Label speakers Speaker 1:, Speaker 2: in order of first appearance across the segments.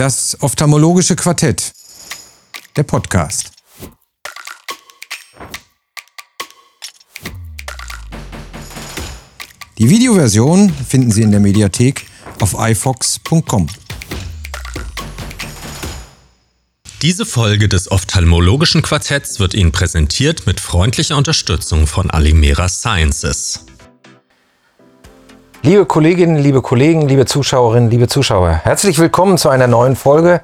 Speaker 1: Das ophthalmologische Quartett. Der Podcast. Die Videoversion finden Sie in der Mediathek auf ifox.com.
Speaker 2: Diese Folge des ophthalmologischen Quartetts wird Ihnen präsentiert mit freundlicher Unterstützung von Alimera Sciences.
Speaker 3: Liebe Kolleginnen, liebe Kollegen, liebe Zuschauerinnen, liebe Zuschauer, herzlich willkommen zu einer neuen Folge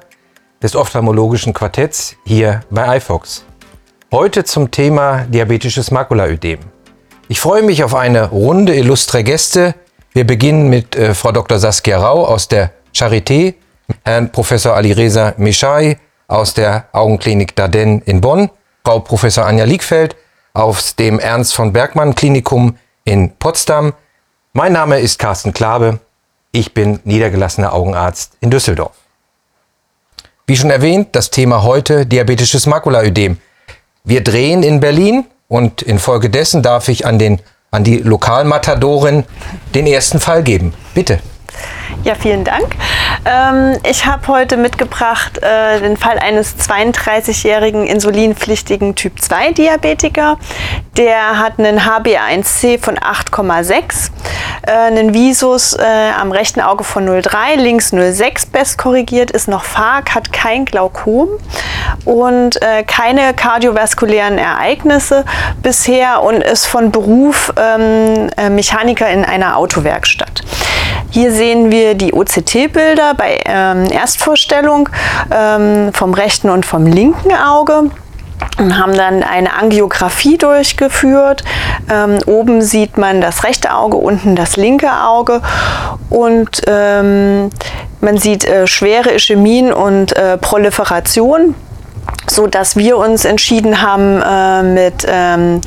Speaker 3: des ophthalmologischen Quartetts hier bei iFox. Heute zum Thema diabetisches Makulaödem. Ich freue mich auf eine Runde illustre Gäste. Wir beginnen mit äh, Frau Dr. Saskia Rau aus der Charité, Herrn Professor Alireza Meshai aus der Augenklinik Darden in Bonn, Frau Professor Anja Liegfeld aus dem Ernst von Bergmann Klinikum in Potsdam. Mein Name ist Carsten Klabe. Ich bin niedergelassener Augenarzt in Düsseldorf. Wie schon erwähnt, das Thema heute diabetisches Makulaödem. Wir drehen in Berlin und infolgedessen darf ich an, den, an die Lokalmatadorin den ersten Fall geben. Bitte.
Speaker 4: Ja, vielen Dank. Ähm, ich habe heute mitgebracht äh, den Fall eines 32-jährigen insulinpflichtigen Typ-2-Diabetiker. Der hat einen HbA1c von 8,6, äh, einen Visus äh, am rechten Auge von 0,3, links 0,6 best korrigiert, ist noch Phag, hat kein Glaukom und äh, keine kardiovaskulären Ereignisse bisher und ist von Beruf ähm, äh, Mechaniker in einer Autowerkstatt. Hier sehen wir die OCT-Bilder bei ähm, Erstvorstellung ähm, vom rechten und vom linken Auge und haben dann eine Angiografie durchgeführt. Ähm, oben sieht man das rechte Auge, unten das linke Auge und ähm, man sieht äh, schwere Ischämien und äh, Proliferation so dass wir uns entschieden haben, äh, mit ähm,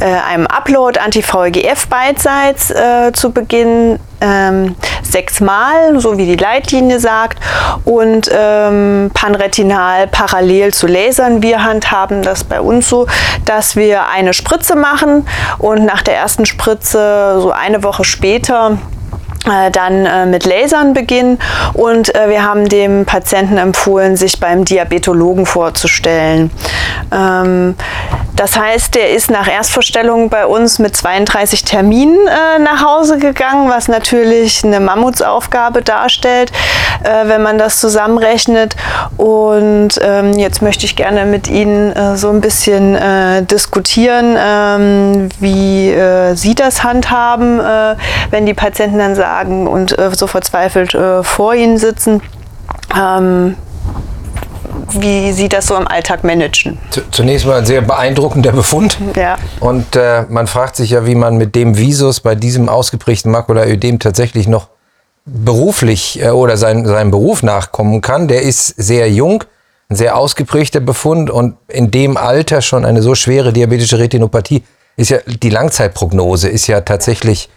Speaker 4: äh, einem Upload Anti-VEGF beidseits äh, zu beginnen, ähm, sechsmal, so wie die Leitlinie sagt, und ähm, Panretinal parallel zu lasern. Wir handhaben das bei uns so, dass wir eine Spritze machen und nach der ersten Spritze so eine Woche später dann äh, mit Lasern beginnen und äh, wir haben dem Patienten empfohlen, sich beim Diabetologen vorzustellen. Ähm, das heißt, der ist nach Erstvorstellung bei uns mit 32 Terminen äh, nach Hause gegangen, was natürlich eine Mammutsaufgabe darstellt, äh, wenn man das zusammenrechnet. Und ähm, jetzt möchte ich gerne mit Ihnen äh, so ein bisschen diskutieren, ähm, wie Sie das handhaben, wenn die Patienten dann sagen, und äh, so verzweifelt äh, vor ihnen sitzen. Ähm, wie Sie das so im Alltag managen.
Speaker 3: Zunächst mal ein sehr beeindruckender Befund.
Speaker 4: Ja.
Speaker 3: Und äh, man fragt sich ja, wie man mit dem Visus bei diesem ausgeprägten Makulaödem tatsächlich noch beruflich äh, oder sein, seinem Beruf nachkommen kann. Der ist sehr jung, ein sehr ausgeprägter Befund und in dem Alter schon eine so schwere diabetische Retinopathie ist ja die Langzeitprognose ist ja tatsächlich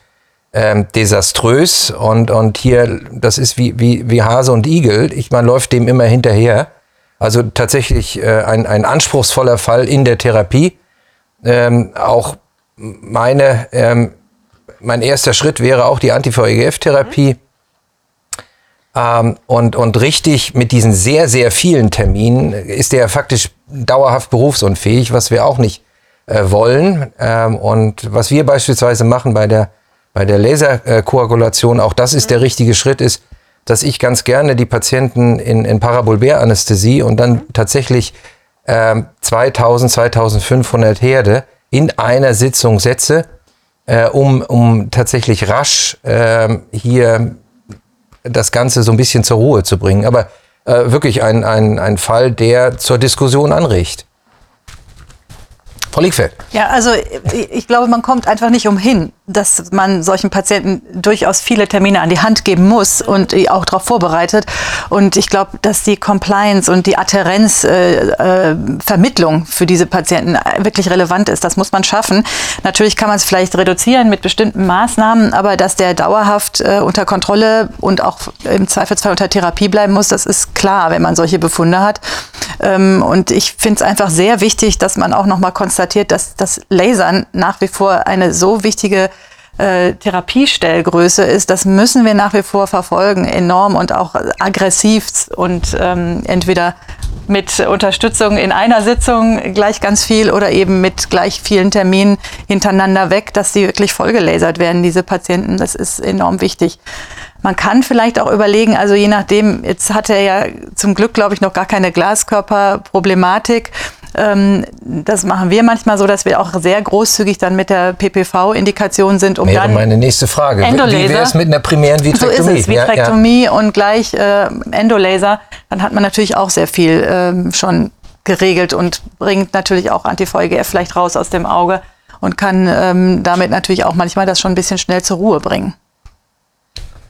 Speaker 3: ähm, desaströs und, und hier, das ist wie, wie, wie Hase und Igel. Ich, man läuft dem immer hinterher. Also tatsächlich äh, ein, ein anspruchsvoller Fall in der Therapie. Ähm, auch meine, ähm, mein erster Schritt wäre auch die Anti-VEGF-Therapie. Ähm, und, und richtig mit diesen sehr, sehr vielen Terminen ist der faktisch dauerhaft berufsunfähig, was wir auch nicht äh, wollen. Ähm, und was wir beispielsweise machen bei der bei der Laserkoagulation, auch das ist der richtige Schritt, ist, dass ich ganz gerne die Patienten in, in Parabolbär-Anästhesie und dann tatsächlich äh, 2000, 2500 Herde in einer Sitzung setze, äh, um, um tatsächlich rasch äh, hier das Ganze so ein bisschen zur Ruhe zu bringen. Aber äh, wirklich ein, ein, ein Fall, der zur Diskussion anregt.
Speaker 5: Frau Liegfeld. Ja, also ich glaube, man kommt einfach nicht umhin, dass man solchen Patienten durchaus viele Termine an die Hand geben muss und auch darauf vorbereitet. Und ich glaube, dass die Compliance und die Adherenzvermittlung äh, äh, für diese Patienten wirklich relevant ist. Das muss man schaffen. Natürlich kann man es vielleicht reduzieren mit bestimmten Maßnahmen, aber dass der dauerhaft äh, unter Kontrolle und auch im Zweifelsfall unter Therapie bleiben muss, das ist klar, wenn man solche Befunde hat. Ähm, und ich finde es einfach sehr wichtig, dass man auch noch mal konstatiert, dass das Lasern nach wie vor eine so wichtige äh, Therapiestellgröße ist, das müssen wir nach wie vor verfolgen, enorm und auch aggressiv und ähm, entweder mit Unterstützung in einer Sitzung gleich ganz viel oder eben mit gleich vielen Terminen hintereinander weg, dass sie wirklich vollgelasert werden, diese Patienten. Das ist enorm wichtig. Man kann vielleicht auch überlegen, also je nachdem, jetzt hat er ja zum Glück, glaube ich, noch gar keine Glaskörperproblematik. Ähm, das machen wir manchmal so, dass wir auch sehr großzügig dann mit der PPV-Indikation sind, um
Speaker 6: Wäre
Speaker 5: dann
Speaker 6: meine nächste Frage.
Speaker 5: Endolaser.
Speaker 6: Wie wäre es mit einer primären
Speaker 5: so
Speaker 6: Vitrektomie?
Speaker 5: ist es,
Speaker 6: Ja, ja.
Speaker 5: Vitrektomie und gleich äh, Endolaser, dann hat man natürlich auch sehr viel ähm, schon geregelt und bringt natürlich auch Anti-VEGF vielleicht raus aus dem Auge und kann ähm, damit natürlich auch manchmal das schon ein bisschen schnell zur Ruhe bringen.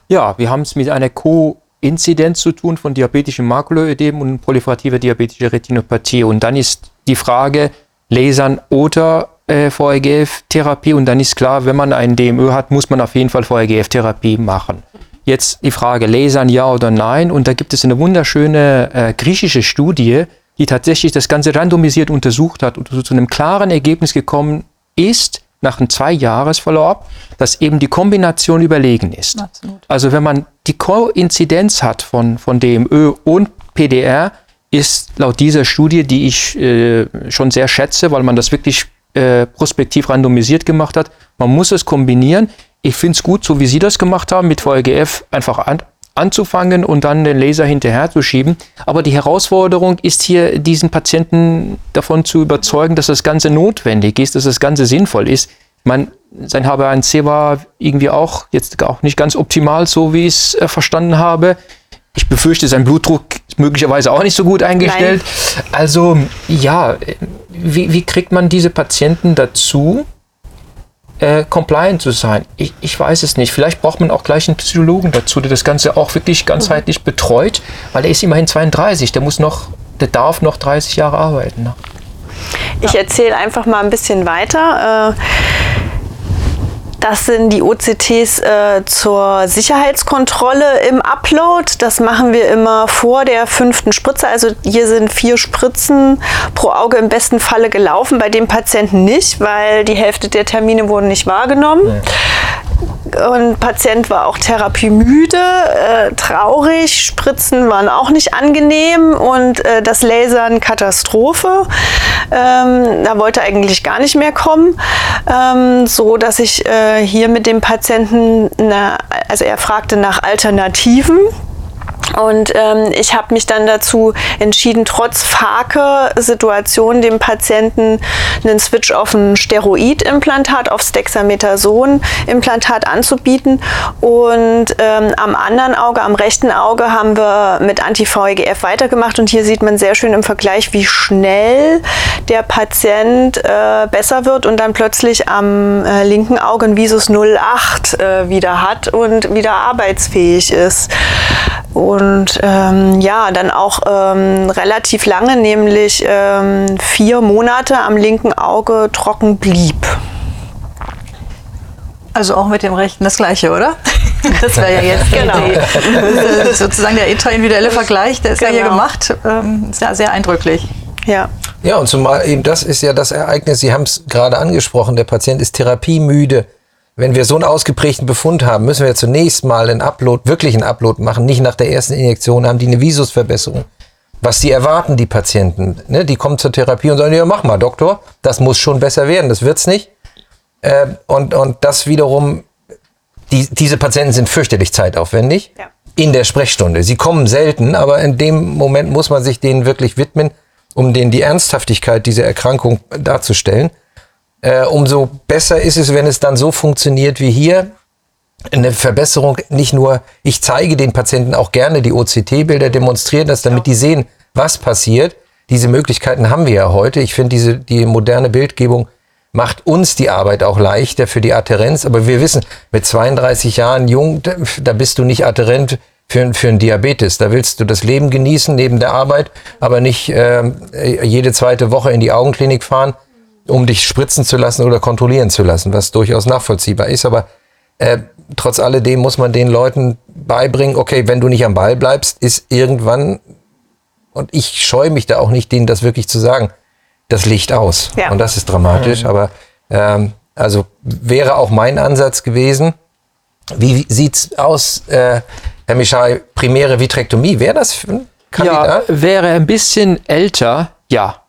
Speaker 7: Ja, wir haben es mit einer Koinzidenz zu tun von diabetischem Makuloödem und proliferativer diabetischer Retinopathie. Und dann ist die Frage, Lasern oder äh, VEGF-Therapie. Und dann ist klar, wenn man ein DMÖ hat, muss man auf jeden Fall VEGF-Therapie machen. Jetzt die Frage, Lasern ja oder nein. Und da gibt es eine wunderschöne äh, griechische Studie, die tatsächlich das Ganze randomisiert untersucht hat und zu einem klaren Ergebnis gekommen ist, nach einem Zwei-Jahres-Follow-up, dass eben die Kombination überlegen ist.
Speaker 5: Absolut.
Speaker 7: Also wenn man die Koinzidenz hat von, von DMÖ und PDR, ist laut dieser Studie, die ich äh, schon sehr schätze, weil man das wirklich äh, prospektiv randomisiert gemacht hat, man muss es kombinieren. Ich finde es gut, so wie Sie das gemacht haben, mit VEGF einfach an, anzufangen und dann den Laser hinterher zu schieben. Aber die Herausforderung ist hier, diesen Patienten davon zu überzeugen, dass das Ganze notwendig ist, dass das Ganze sinnvoll ist. Man, sein HbA1c war irgendwie auch jetzt auch nicht ganz optimal, so wie ich es äh, verstanden habe. Ich befürchte, sein Blutdruck ist möglicherweise auch nicht so gut eingestellt. Also ja, wie, wie kriegt man diese Patienten dazu, äh, compliant zu sein? Ich, ich weiß es nicht. Vielleicht braucht man auch gleich einen Psychologen dazu, der das Ganze auch wirklich ganzheitlich betreut, weil er ist immerhin 32, der muss noch, der darf noch 30 Jahre arbeiten. Ne?
Speaker 4: Ich erzähle einfach mal ein bisschen weiter. Äh, Das sind die OCTs äh, zur Sicherheitskontrolle im Upload. Das machen wir immer vor der fünften Spritze. Also hier sind vier Spritzen pro Auge im besten Falle gelaufen, bei dem Patienten nicht, weil die Hälfte der Termine wurden nicht wahrgenommen. Und Patient war auch therapiemüde, äh, traurig, Spritzen waren auch nicht angenehm und äh, das Lasern Katastrophe. Ähm, da wollte eigentlich gar nicht mehr kommen, ähm, so dass ich äh, hier mit dem Patienten, eine, also er fragte nach Alternativen. Und ähm, ich habe mich dann dazu entschieden, trotz Fake-Situation dem Patienten einen Switch auf ein Steroidimplantat, aufs Dexamethason-Implantat anzubieten. Und ähm, am anderen Auge, am rechten Auge, haben wir mit Anti-VEGF weitergemacht. Und hier sieht man sehr schön im Vergleich, wie schnell der Patient äh, besser wird und dann plötzlich am äh, linken Auge ein Visus 08 äh, wieder hat und wieder arbeitsfähig ist. Und ähm, ja, dann auch ähm, relativ lange, nämlich ähm, vier Monate am linken Auge trocken blieb.
Speaker 5: Also auch mit dem Rechten das Gleiche, oder? Das wäre ja jetzt
Speaker 4: Genau.
Speaker 5: die, sozusagen der intraindividuelle Vergleich, der ist ja hier
Speaker 4: Genau.
Speaker 5: gemacht. Ähm, ist ja sehr eindrücklich.
Speaker 4: Ja.
Speaker 3: Ja, und zumal eben das ist ja das Ereignis, Sie haben es gerade angesprochen, der Patient ist therapiemüde. Wenn wir so einen ausgeprägten Befund haben, müssen wir zunächst mal einen Upload, wirklich einen Upload machen. Nicht nach der ersten Injektion haben die eine Visusverbesserung. Was die erwarten, die Patienten. Ne? Die kommen zur Therapie und sagen, ja, mach mal, Doktor, das muss schon besser werden, das wird's nicht. Äh, und, und das wiederum, die, diese Patienten sind fürchterlich zeitaufwendig
Speaker 4: Ja.
Speaker 3: in der Sprechstunde. Sie kommen selten, aber in dem Moment muss man sich denen wirklich widmen, um denen die Ernsthaftigkeit dieser Erkrankung darzustellen. Äh, umso besser ist es, wenn es dann so funktioniert wie hier. Eine Verbesserung, nicht nur, ich zeige den Patienten auch gerne die OCT-Bilder, demonstrieren das, damit die sehen, was passiert. Diese Möglichkeiten haben wir ja heute. Ich finde, diese, die moderne Bildgebung macht uns die Arbeit auch leichter für die Adherenz. Aber wir wissen, mit 32 Jahren jung, da- bist du nicht adherent für, für einen Diabetes. Da willst du das Leben genießen neben der Arbeit, aber nicht ähm, jede zweite Woche in die Augenklinik fahren, um dich spritzen zu lassen oder kontrollieren zu lassen, was durchaus nachvollziehbar ist. Aber äh, trotz alledem muss man den Leuten beibringen, okay, wenn du nicht am Ball bleibst, ist irgendwann, und ich scheue mich da auch nicht, denen das wirklich zu sagen, das Licht aus.
Speaker 4: Ja.
Speaker 3: Und das ist dramatisch, aber ähm, Also wäre auch mein Ansatz gewesen. Wie sieht's aus, äh, Herr Michal, primäre Vitrektomie? Wäre das für ein
Speaker 7: Ja,
Speaker 3: Kandidat?
Speaker 7: wäre ein bisschen älter, ja.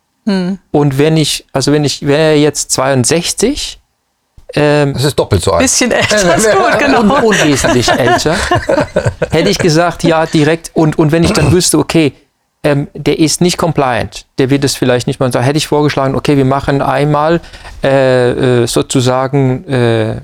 Speaker 7: Und wenn ich, also wenn ich wäre jetzt 62, ähm,
Speaker 3: Das ist doppelt so alt.
Speaker 5: Bisschen älter ist gut, genau.
Speaker 7: un unwesentlich älter, hätte ich gesagt, ja, direkt. Und, und wenn ich dann wüsste, okay, ähm, der ist nicht compliant, der wird es vielleicht nicht mal sagen, hätte ich vorgeschlagen, okay, wir machen einmal äh, äh, sozusagen äh, äh,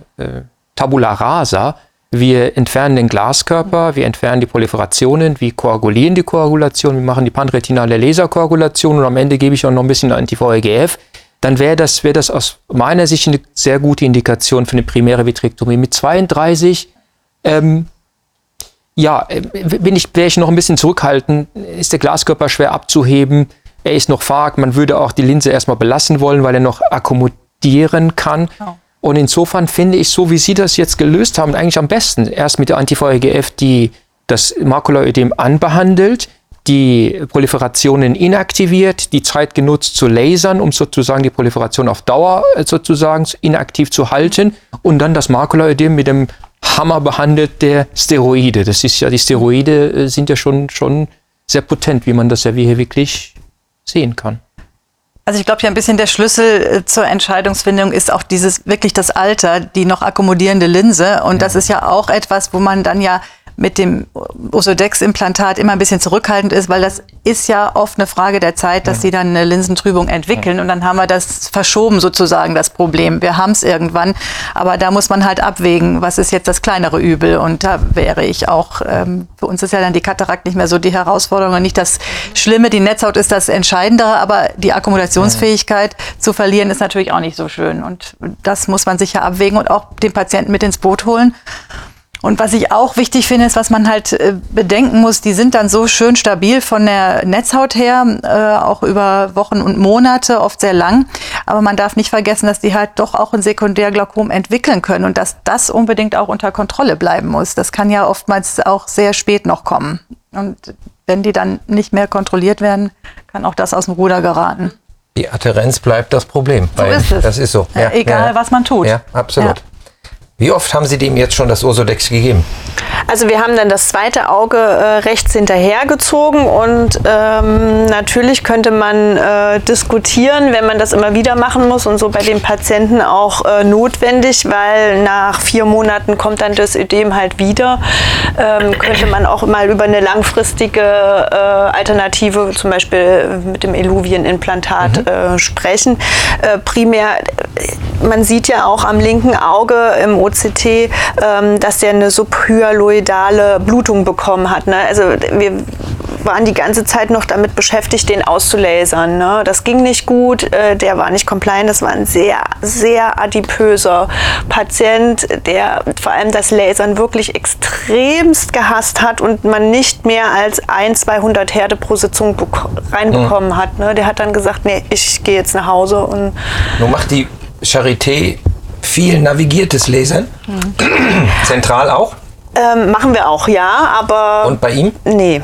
Speaker 7: Tabula rasa. Wir entfernen den Glaskörper, wir entfernen die Proliferationen, wir koagulieren die Koagulation, wir machen die panretinale Laserkoagulation und am Ende gebe ich auch noch ein bisschen Anti-VEGF. Dann wäre das, wäre das aus meiner Sicht eine sehr gute Indikation für eine primäre Vitrektomie. Mit 32 ähm, ja, äh, ich, wäre ich noch ein bisschen zurückhaltend, ist der Glaskörper schwer abzuheben, er ist noch vag, man würde auch die Linse erstmal belassen wollen, weil er noch akkommodieren kann. Und insofern finde ich, so wie Sie das jetzt gelöst haben, eigentlich am besten. Erst mit der Anti-VEGF, die das Makulaödem anbehandelt, die Proliferationen inaktiviert, die Zeit genutzt zu lasern, um sozusagen die Proliferation auf Dauer äh, sozusagen inaktiv zu halten und dann das Makulaödem mit dem Hammer behandelt der Steroide. Das ist ja, die Steroide äh, sind ja schon, schon sehr potent, wie man das ja hier wirklich sehen kann.
Speaker 5: Also ich glaube ja ein bisschen der Schlüssel äh, zur Entscheidungsfindung ist auch dieses wirklich das Alter, die noch akkommodierende Linse. Und das ist ja auch etwas, wo man dann ja mit dem Osodex-Implantat immer ein bisschen zurückhaltend ist, weil das ist ja oft eine Frage der Zeit, dass sie dann eine Linsentrübung entwickeln und dann haben wir das verschoben sozusagen, das Problem. Wir haben es irgendwann, aber da muss man halt abwägen, was ist jetzt das kleinere Übel? Und da wäre ich auch, ähm, für uns ist ja dann die Katarakt nicht mehr so die Herausforderung und nicht das Schlimme, die Netzhaut ist das Entscheidendere, aber die Akkommodationsfähigkeit zu verlieren ist natürlich auch nicht so schön. Und das muss man sicher abwägen und auch den Patienten mit ins Boot holen. Und was ich auch wichtig finde, ist, was man halt äh, bedenken muss, die sind dann so schön stabil von der Netzhaut her, äh, auch über Wochen und Monate, oft sehr lang. Aber man darf nicht vergessen, dass die halt doch auch ein Sekundärglaukom entwickeln können und dass das unbedingt auch unter Kontrolle bleiben muss. Das kann ja oftmals auch sehr spät noch kommen. Und wenn die dann nicht mehr kontrolliert werden, kann auch das aus dem Ruder geraten.
Speaker 3: Die Adherenz bleibt das Problem.
Speaker 5: So ist es.
Speaker 3: Das ist so.
Speaker 5: Ja, egal, was man tut.
Speaker 3: Ja, absolut. Wie oft haben Sie dem jetzt schon das Ursodex gegeben?
Speaker 4: Also wir haben dann das zweite Auge äh, rechts hinterhergezogen und ähm, natürlich könnte man äh, diskutieren, wenn man das immer wieder machen muss und so bei den Patienten auch äh, notwendig, weil nach vier Monaten kommt dann das Ödem halt wieder. Ähm, könnte man auch mal über eine langfristige äh, Alternative, zum Beispiel mit dem Illuvien-Implantat, äh, sprechen. Äh, primär, man sieht ja auch am linken Auge im OCT, ähm, dass der eine subhyaloidale Blutung bekommen hat. Ne? Also wir waren die ganze Zeit noch damit beschäftigt, den auszulasern. Ne? Das ging nicht gut, äh, der war nicht compliant, das war ein sehr, sehr adipöser Patient, der vor allem das Lasern wirklich extremst gehasst hat und man nicht mehr als ein, 200 Herde pro Sitzung bek- reinbekommen hat. Ne? Der hat dann gesagt, nee, ich gehe jetzt nach Hause und
Speaker 3: Nun macht die Charité viel navigiertes Lesen. Zentral auch.
Speaker 4: ähm, machen wir auch, ja, aber
Speaker 3: Und bei ihm?
Speaker 4: Nee,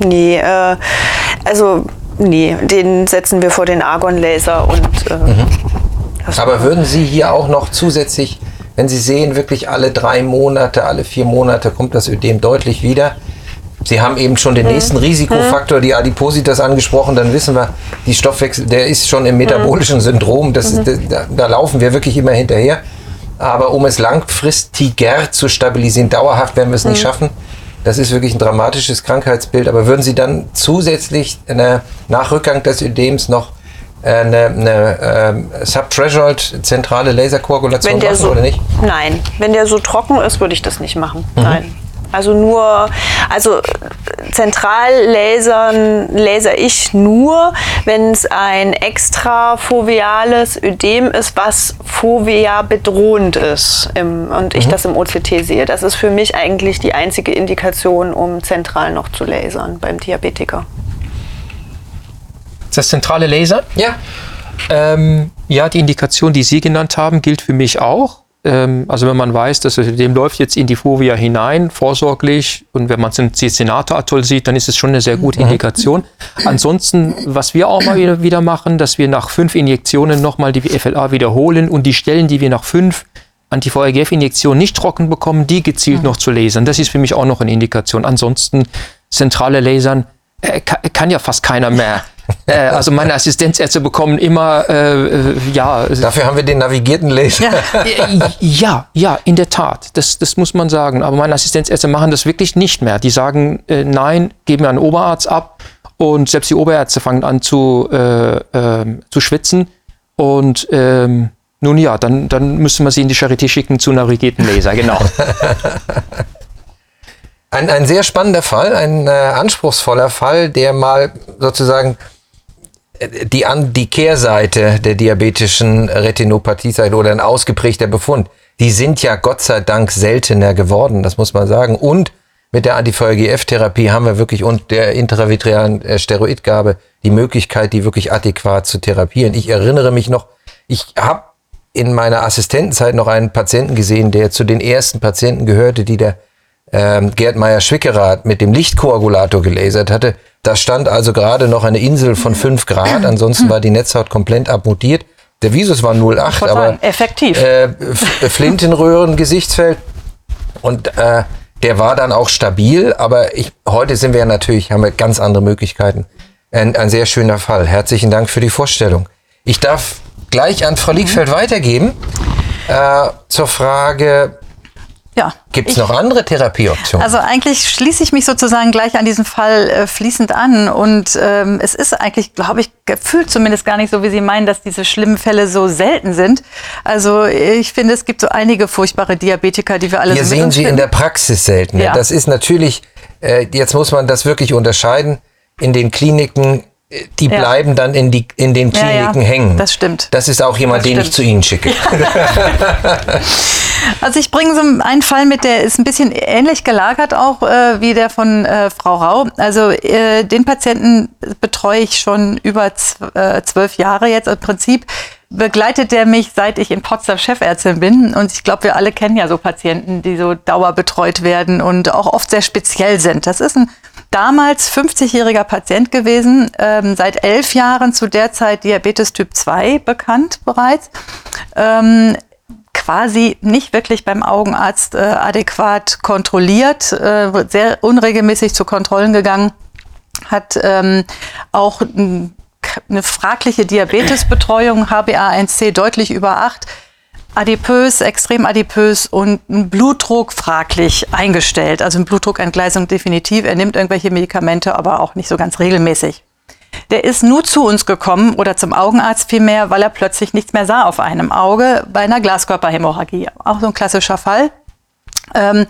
Speaker 4: nee, äh, also nee, den setzen wir vor den Argon-Laser und äh, das
Speaker 3: Aber würden Sie hier auch noch zusätzlich, wenn Sie sehen, wirklich alle drei Monate, alle vier Monate kommt das Ödem deutlich wieder. Sie haben eben schon den nächsten Risikofaktor, die Adipositas angesprochen, dann wissen wir, die Stoffwechsel, der ist schon im metabolischen Syndrom, das ist, da, da laufen wir wirklich immer hinterher. Aber um es langfristiger zu stabilisieren, dauerhaft werden wir es nicht schaffen. Das ist wirklich ein dramatisches Krankheitsbild. Aber würden Sie dann zusätzlich eine, nach Rückgang des Ödems noch äh, eine, eine ähm, Subthreshold zentrale Laserkoagulation
Speaker 4: wenn der
Speaker 3: machen
Speaker 4: so,
Speaker 3: oder nicht?
Speaker 4: Nein, wenn der so trocken ist, würde ich das nicht machen. Nein. Also nur, also zentral lasern, laser ich nur, wenn es ein extra foveales Ödem ist, was fovea bedrohend ist im, und ich das im OCT sehe. Das ist für mich eigentlich die einzige Indikation, um zentral noch zu lasern beim Diabetiker.
Speaker 7: Das zentrale Laser?
Speaker 3: Ja.
Speaker 7: Ähm, ja, die Indikation, die Sie genannt haben, gilt für mich auch. Ähm, also wenn man weiß, dass dem läuft jetzt in die Fovea hinein, vorsorglich, und wenn man es im Cincinnati-Atoll sieht, dann ist es schon eine sehr gute Indikation. Ansonsten, was wir auch mal wieder, machen, dass wir nach fünf Injektionen nochmal die FLA wiederholen und die Stellen, die wir nach fünf Anti-VEGF-Injektionen nicht trocken bekommen, die gezielt noch zu lasern. Das ist für mich auch noch eine Indikation. Ansonsten zentrale Lasern äh, kann ja fast keiner mehr. Äh, also meine Assistenzärzte bekommen immer, äh, äh, ja.
Speaker 3: Dafür haben wir den navigierten Laser.
Speaker 7: Ja, ja, ja, in der Tat. Das, das muss man sagen. Aber meine Assistenzärzte machen das wirklich nicht mehr. Die sagen, äh, nein, geben wir einen Oberarzt ab. Und selbst die Oberärzte fangen an zu, äh, äh, zu schwitzen. Und ähm, nun ja, dann, dann müssen wir sie in die Charité schicken zu navigierten Laser, genau.
Speaker 3: Ein, ein sehr spannender Fall, ein äh, anspruchsvoller Fall, der mal sozusagen äh, die, an, die Kehrseite der diabetischen Retinopathie oder ein ausgeprägter Befund. Die sind ja Gott sei Dank seltener geworden, das muss man sagen. Und mit der Anti-VEGF-Therapie haben wir wirklich und der intravitrealen äh, Steroidgabe die Möglichkeit, die wirklich adäquat zu therapieren. Ich erinnere mich noch, ich habe in meiner Assistentenzeit noch einen Patienten gesehen, der zu den ersten Patienten gehörte, die der ähm, Gerd Meyer-Schwickerath mit dem Lichtkoagulator gelasert hatte. Da stand also gerade noch eine Insel von 5 Grad, ansonsten war die Netzhaut komplett abmutiert. Der Visus war 0,8, aber
Speaker 5: sagen, effektiv.
Speaker 3: Äh, Flintenröhren, Gesichtsfeld und äh, der war dann auch stabil, aber ich, heute sind wir natürlich, haben wir ganz andere Möglichkeiten. Ein, ein sehr schöner Fall. Herzlichen Dank für die Vorstellung. Ich darf gleich an Frau Liegfeld weitergeben äh, zur Frage,
Speaker 5: Ja.
Speaker 3: gibt es noch andere Therapieoptionen?
Speaker 5: Also eigentlich schließe ich mich sozusagen gleich an diesen Fall äh, fließend an. Und ähm, es ist eigentlich, glaube ich, gefühlt zumindest gar nicht so, wie Sie meinen, dass diese schlimmen Fälle so selten sind. Also ich finde, es gibt so einige furchtbare Diabetiker, die wir alle
Speaker 3: Wir
Speaker 5: so
Speaker 3: sehen sie in
Speaker 5: finden.
Speaker 3: der Praxis selten.
Speaker 5: Ja.
Speaker 3: Das ist natürlich, äh, jetzt muss man das wirklich unterscheiden. In den Kliniken, die
Speaker 5: Ja.
Speaker 3: bleiben dann in, die, in den
Speaker 5: Ja, ja,
Speaker 3: Kliniken hängen.
Speaker 5: das stimmt.
Speaker 3: Das ist auch jemand, den ich zu Ihnen schicke.
Speaker 5: Also ich bringe so einen Fall mit, der ist ein bisschen ähnlich gelagert auch äh, wie der von äh, Frau Rau. Also äh, den Patienten betreue ich schon über äh, zwölf Jahre jetzt. Im Prinzip begleitet der mich, seit ich in Potsdam Chefärztin bin. Und ich glaube, wir alle kennen ja so Patienten, die so dauerbetreut werden und auch oft sehr speziell sind. Das ist ein damals 50-jähriger Patient gewesen, ähm, seit elf Jahren zu der Zeit Diabetes Typ 2 bekannt bereits. Ähm, quasi nicht wirklich beim Augenarzt äh, adäquat kontrolliert, äh, sehr unregelmäßig zu Kontrollen gegangen, hat ähm, auch eine fragliche Diabetesbetreuung, HbA1c deutlich über 8, adipös, extrem adipös und ein Blutdruck fraglich eingestellt. Also eine Blutdruckentgleisung definitiv. Er nimmt irgendwelche Medikamente, aber auch nicht so ganz regelmäßig. Der ist nur zu uns gekommen oder zum Augenarzt vielmehr, weil er plötzlich nichts mehr sah auf einem Auge bei einer Glaskörperhämorrhagie. Auch so ein klassischer Fall. Ähm,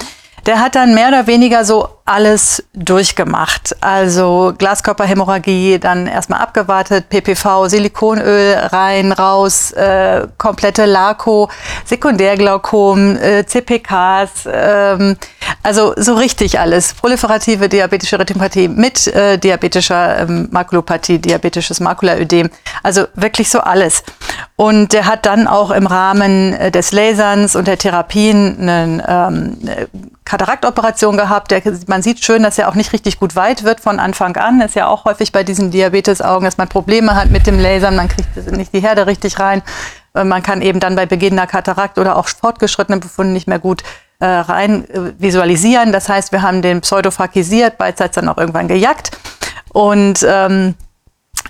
Speaker 5: der hat dann mehr oder weniger so alles durchgemacht. Also Glaskörperhämorrhagie, dann erstmal abgewartet, PPV, Silikonöl rein, raus, äh, komplette Lako, Sekundärglaukom, äh, CPKs, ähm, also so richtig alles. Proliferative diabetische Retinopathie mit äh, diabetischer ähm, Makulopathie, diabetisches Makulaödem, also wirklich so alles. Und der hat dann auch im Rahmen äh, des Laserns und der Therapien ähm, eine Kataraktoperation gehabt. Der, man sieht schön, dass er auch nicht richtig gut weit wird von Anfang an. Ist ja auch häufig bei diesen Diabetesaugen, dass man Probleme hat mit dem Lasern. Man kriegt nicht die Herde richtig rein. Äh, Man kann eben dann bei beginnender Katarakt oder auch fortgeschrittenen Befunden nicht mehr gut äh, rein äh, visualisieren. Das heißt, wir haben den pseudofrakisiert, beidseits dann auch irgendwann gejagt. Und ähm,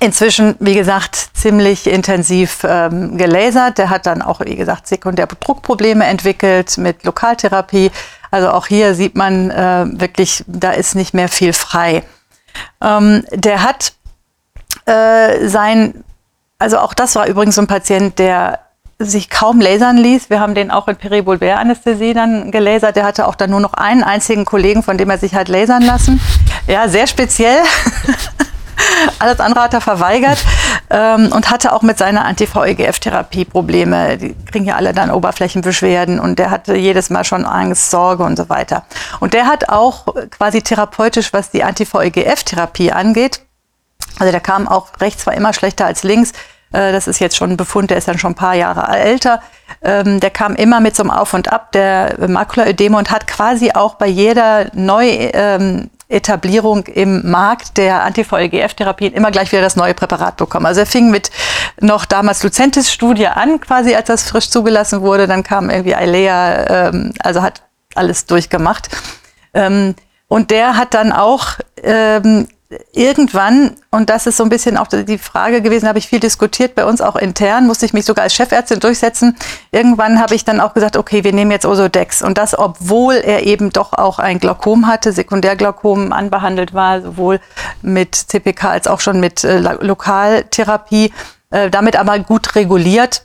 Speaker 5: inzwischen, wie gesagt, ziemlich intensiv ähm, gelasert. Der hat dann auch, wie gesagt, Sekundärdruckprobleme entwickelt mit Lokaltherapie. Also auch hier sieht man äh, wirklich, da ist nicht mehr viel frei. Ähm, der hat äh, sein, also auch das war übrigens so ein Patient, der sich kaum lasern ließ. Wir haben den auch in Peribulbär-Anästhesie dann gelasert. Der hatte auch dann nur noch einen einzigen Kollegen, von dem er sich hat lasern lassen. Ja, sehr speziell. Alles andere hat er verweigert ähm, und hatte auch mit seiner Anti-VEGF-Therapie Probleme. Die kriegen ja alle dann Oberflächenbeschwerden und der hatte jedes Mal schon Angst, Sorge und so weiter. Und der hat auch quasi therapeutisch, was die Anti-VEGF-Therapie angeht, also der kam auch rechts war immer schlechter als links. Äh, Das ist jetzt schon ein Befund, der ist dann schon ein paar Jahre älter. ähm, der kam immer mit so einem Auf und Ab der Makulaödeme und hat quasi auch bei jeder Neuetablierung im Markt der Anti-VEGF-Therapien immer gleich wieder das neue Präparat bekommen. Also er fing mit noch damals Lucentis-Studie an, quasi als das frisch zugelassen wurde. Dann kam irgendwie Eilea, ähm, also hat alles durchgemacht. Ähm, und der hat dann auch ähm, irgendwann, und das ist so ein bisschen auch die Frage gewesen, habe ich viel diskutiert bei uns auch intern, musste ich mich sogar als Chefärztin durchsetzen. Irgendwann habe ich dann auch gesagt, okay, wir nehmen jetzt Osodex. Und das, obwohl er eben doch auch ein Glaukom hatte, Sekundärglaukom anbehandelt war, sowohl mit CPK als auch schon mit äh, Lokaltherapie, äh, damit aber gut reguliert.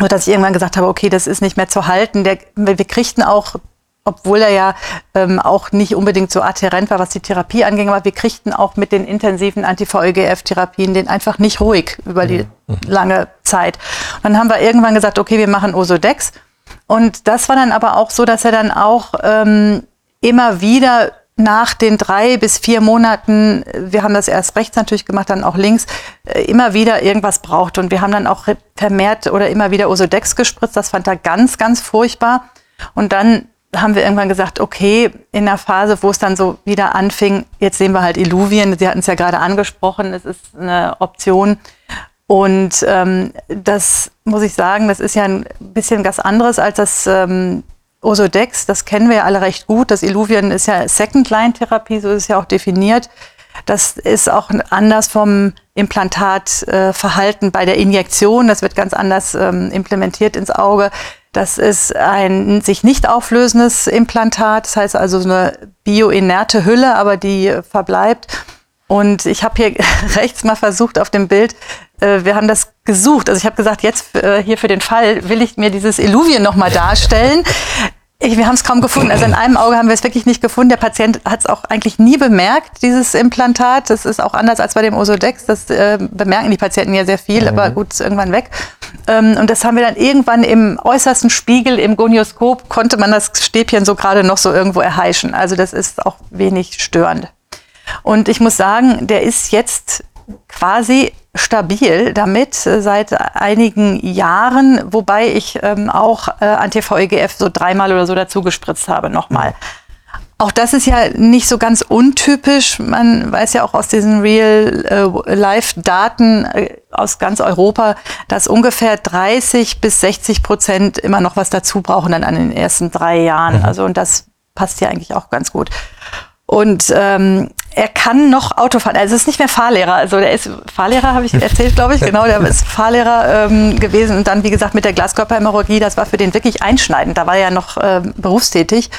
Speaker 5: Und dass ich irgendwann gesagt habe, okay, das ist nicht mehr zu halten. Der, wir kriegten auch obwohl er ja ähm, auch nicht unbedingt so adherent war, was die Therapie anging, aber wir kriegten auch mit den intensiven Anti-VEGF-Therapien den einfach nicht ruhig über die mhm. lange Zeit. Und dann haben wir irgendwann gesagt, okay, wir machen Osodex. Und das war dann aber auch so, dass er dann auch ähm, immer wieder nach den drei bis vier Monaten, wir haben das erst rechts natürlich gemacht, dann auch links, äh, immer wieder irgendwas braucht. Und wir haben dann auch vermehrt oder immer wieder Osodex gespritzt. Das fand er ganz, ganz furchtbar. Und dann haben wir irgendwann gesagt, okay, in der Phase, wo es dann so wieder anfing, jetzt sehen wir halt Illuvien, Sie hatten es ja gerade angesprochen, es ist eine Option. Und ähm, das muss ich sagen, das ist ja ein bisschen was anderes als das ähm, Osodex. Das kennen wir ja alle recht gut. Das Illuvien ist ja Second-Line-Therapie, so ist es ja auch definiert. Das ist auch anders vom Implantatverhalten äh, bei der Injektion. Das wird ganz anders ähm, implementiert ins Auge. Das ist ein sich nicht auflösendes Implantat, das heißt also eine bioinerte Hülle, aber die verbleibt. Und ich habe hier rechts mal versucht auf dem Bild, äh, wir haben das gesucht. Also ich habe gesagt, jetzt äh, hier für den Fall will ich mir dieses Illuvien nochmal darstellen. Ich, wir haben es kaum gefunden. Also in einem Auge haben wir es wirklich nicht gefunden. Der Patient hat es auch eigentlich nie bemerkt, dieses Implantat. Das ist auch anders als bei dem Osodex. Das äh, bemerken die Patienten ja sehr viel, mhm. aber gut, ist irgendwann weg. Ähm, und das haben wir dann irgendwann im äußersten Spiegel, im Gonioskop, konnte man das Stäbchen so gerade noch so irgendwo erheischen. Also das ist auch wenig störend. Und ich muss sagen, der ist jetzt quasi stabil damit äh, seit einigen Jahren, wobei ich ähm, auch äh, Anti-VEGF so dreimal oder so dazu gespritzt habe nochmal. Auch das ist ja nicht so ganz untypisch. Man weiß ja auch aus diesen Real-Life-Daten äh, äh, aus ganz Europa, dass ungefähr 30 bis 60 Prozent immer noch was dazu brauchen dann an den ersten drei Jahren. Mhm. Also und das passt ja eigentlich auch ganz gut. Und ähm, er kann noch Auto fahren. Also es ist nicht mehr Fahrlehrer. Also der ist Fahrlehrer, habe ich erzählt, glaube ich. Genau, der ist Fahrlehrer ähm, gewesen. Und dann, wie gesagt, mit der Glaskörperhämorrhagie, das war für den wirklich einschneidend. Da war er ja noch ähm, berufstätig.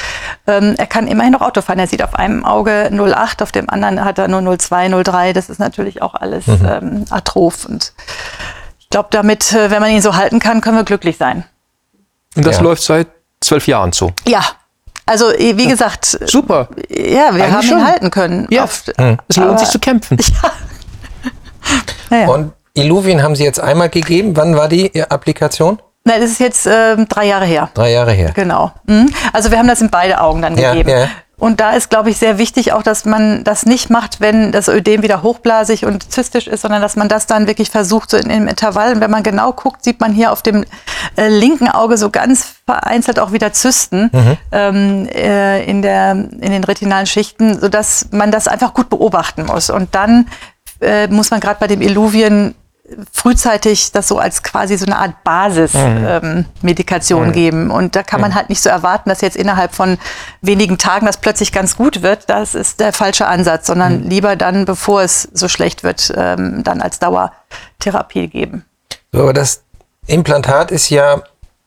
Speaker 5: Ähm, er kann immerhin noch Auto fahren. Er sieht auf einem Auge 08, auf dem anderen hat er nur 02, 03. Das ist natürlich auch alles mhm. ähm, atroph. Und ich glaube, damit, äh, wenn man ihn so halten kann, können wir glücklich sein.
Speaker 7: Und das ja. läuft seit zwölf Jahren so.
Speaker 5: Ja, also wie gesagt,
Speaker 7: super.
Speaker 5: Ja, wir Eigentlich haben schon. ihn halten können.
Speaker 7: Ja, oft, hm. es lohnt sich zu kämpfen.
Speaker 3: Ja. Naja. Und Illuvien haben Sie jetzt einmal gegeben. Wann war die Applikation?
Speaker 5: Nein, das ist jetzt äh, drei Jahre her.
Speaker 3: Drei Jahre her.
Speaker 5: Genau. Mhm. Also wir haben das in beide Augen dann ja, gegeben. Ja. Und da ist, glaube ich, sehr wichtig auch, dass man das nicht macht, wenn das Ödem wieder hochblasig und zystisch ist, sondern dass man das dann wirklich versucht, so in, im Intervall. Und wenn man genau guckt, sieht man hier auf dem äh, linken Auge so ganz vereinzelt auch wieder Zysten mhm. ähm, äh, in, der, in den retinalen Schichten, sodass man das einfach gut beobachten muss. Und dann äh, muss man gerade bei dem Illuvien frühzeitig das so als quasi so eine Art Basismedikation mhm. ähm, mhm. geben. Und da kann man mhm. halt nicht so erwarten, dass jetzt innerhalb von wenigen Tagen das plötzlich ganz gut wird. Das ist der falsche Ansatz, sondern mhm. lieber dann, bevor es so schlecht wird, ähm, dann als Dauertherapie geben.
Speaker 3: So, aber das Implantat ist ja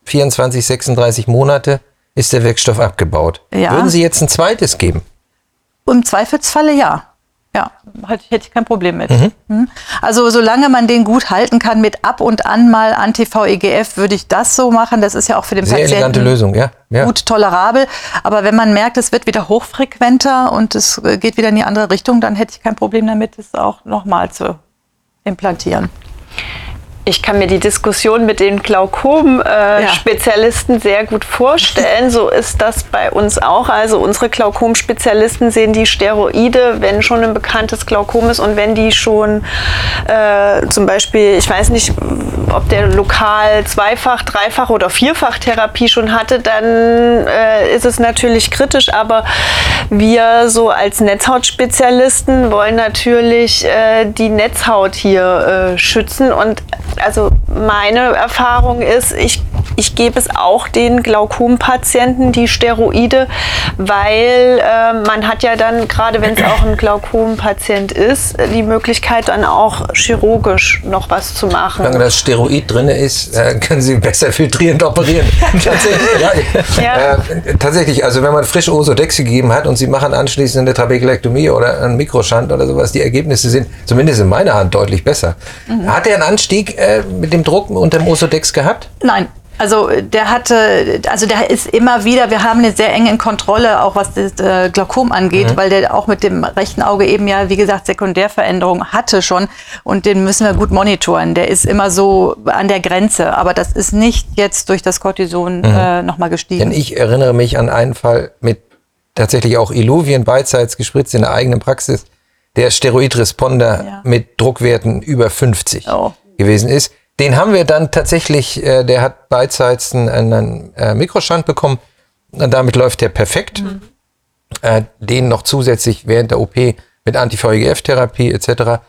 Speaker 3: 24, 36 Monate, ist der Wirkstoff abgebaut. Ja. Würden Sie jetzt ein zweites geben?
Speaker 5: Im Zweifelsfalle ja. Ja, hätte ich kein Problem mit. Mhm. mhm. Also solange man den gut halten kann mit ab und an mal Anti-VEGF, würde ich das so machen. Das ist ja auch für den
Speaker 3: Sehr
Speaker 5: Patienten
Speaker 3: elegante Lösung, ja. ja.
Speaker 5: gut tolerabel. Aber wenn man merkt, es wird wieder hochfrequenter und es geht wieder in die andere Richtung, dann hätte ich kein Problem damit, es auch nochmal zu implantieren.
Speaker 4: Ich kann mir die Diskussion mit den Glaukom-Spezialisten äh, ja. sehr gut vorstellen. So ist das bei uns auch. Also unsere Glaukom-Spezialisten sehen die Steroide, wenn schon ein bekanntes Glaukom ist und wenn die schon äh, zum Beispiel, ich weiß nicht, ob der lokal zweifach, dreifach oder vierfach Therapie schon hatte, dann äh, ist es natürlich kritisch. Aber wir so als Netzhautspezialisten wollen natürlich äh, die Netzhaut hier äh, schützen und also meine Erfahrung ist, ich, ich gebe es auch den Glaukompatienten, die Steroide, weil äh, man hat ja dann, gerade wenn es auch ein Glaukompatient ist, die Möglichkeit dann auch chirurgisch noch was zu machen.
Speaker 3: Solange das Steroid drin ist, äh, können Sie besser filtrierend operieren. tatsächlich, ja. Ja. Äh, tatsächlich, also wenn man frisch Osodex gegeben hat und Sie machen anschließend eine Trabekulektomie oder einen Mikroschand oder sowas, die Ergebnisse sind zumindest in meiner Hand deutlich besser. Mhm. Hat er einen Anstieg äh, mit dem Druck unter dem Osodex gehabt?
Speaker 5: Nein, also der hatte, also der ist immer wieder, wir haben eine sehr enge Kontrolle, auch was das äh, Glaukom angeht, mhm. weil der auch mit dem rechten Auge eben ja, wie gesagt, Sekundärveränderungen hatte schon und den müssen wir gut monitoren. Der ist immer so an der Grenze, aber das ist nicht jetzt durch das Cortison mhm. äh, nochmal gestiegen.
Speaker 3: Denn ich erinnere mich an einen Fall mit tatsächlich auch Illuvien beidseits gespritzt in der eigenen Praxis, der Steroidresponder ja. mit Druckwerten über 50 oh. Gewesen ist den haben wir dann tatsächlich, äh, der hat beidseits einen, einen äh, Mikrostand bekommen. Und damit läuft der perfekt. Mhm. Äh, den noch zusätzlich während der OP mit Anti-VEGF-Therapie etc.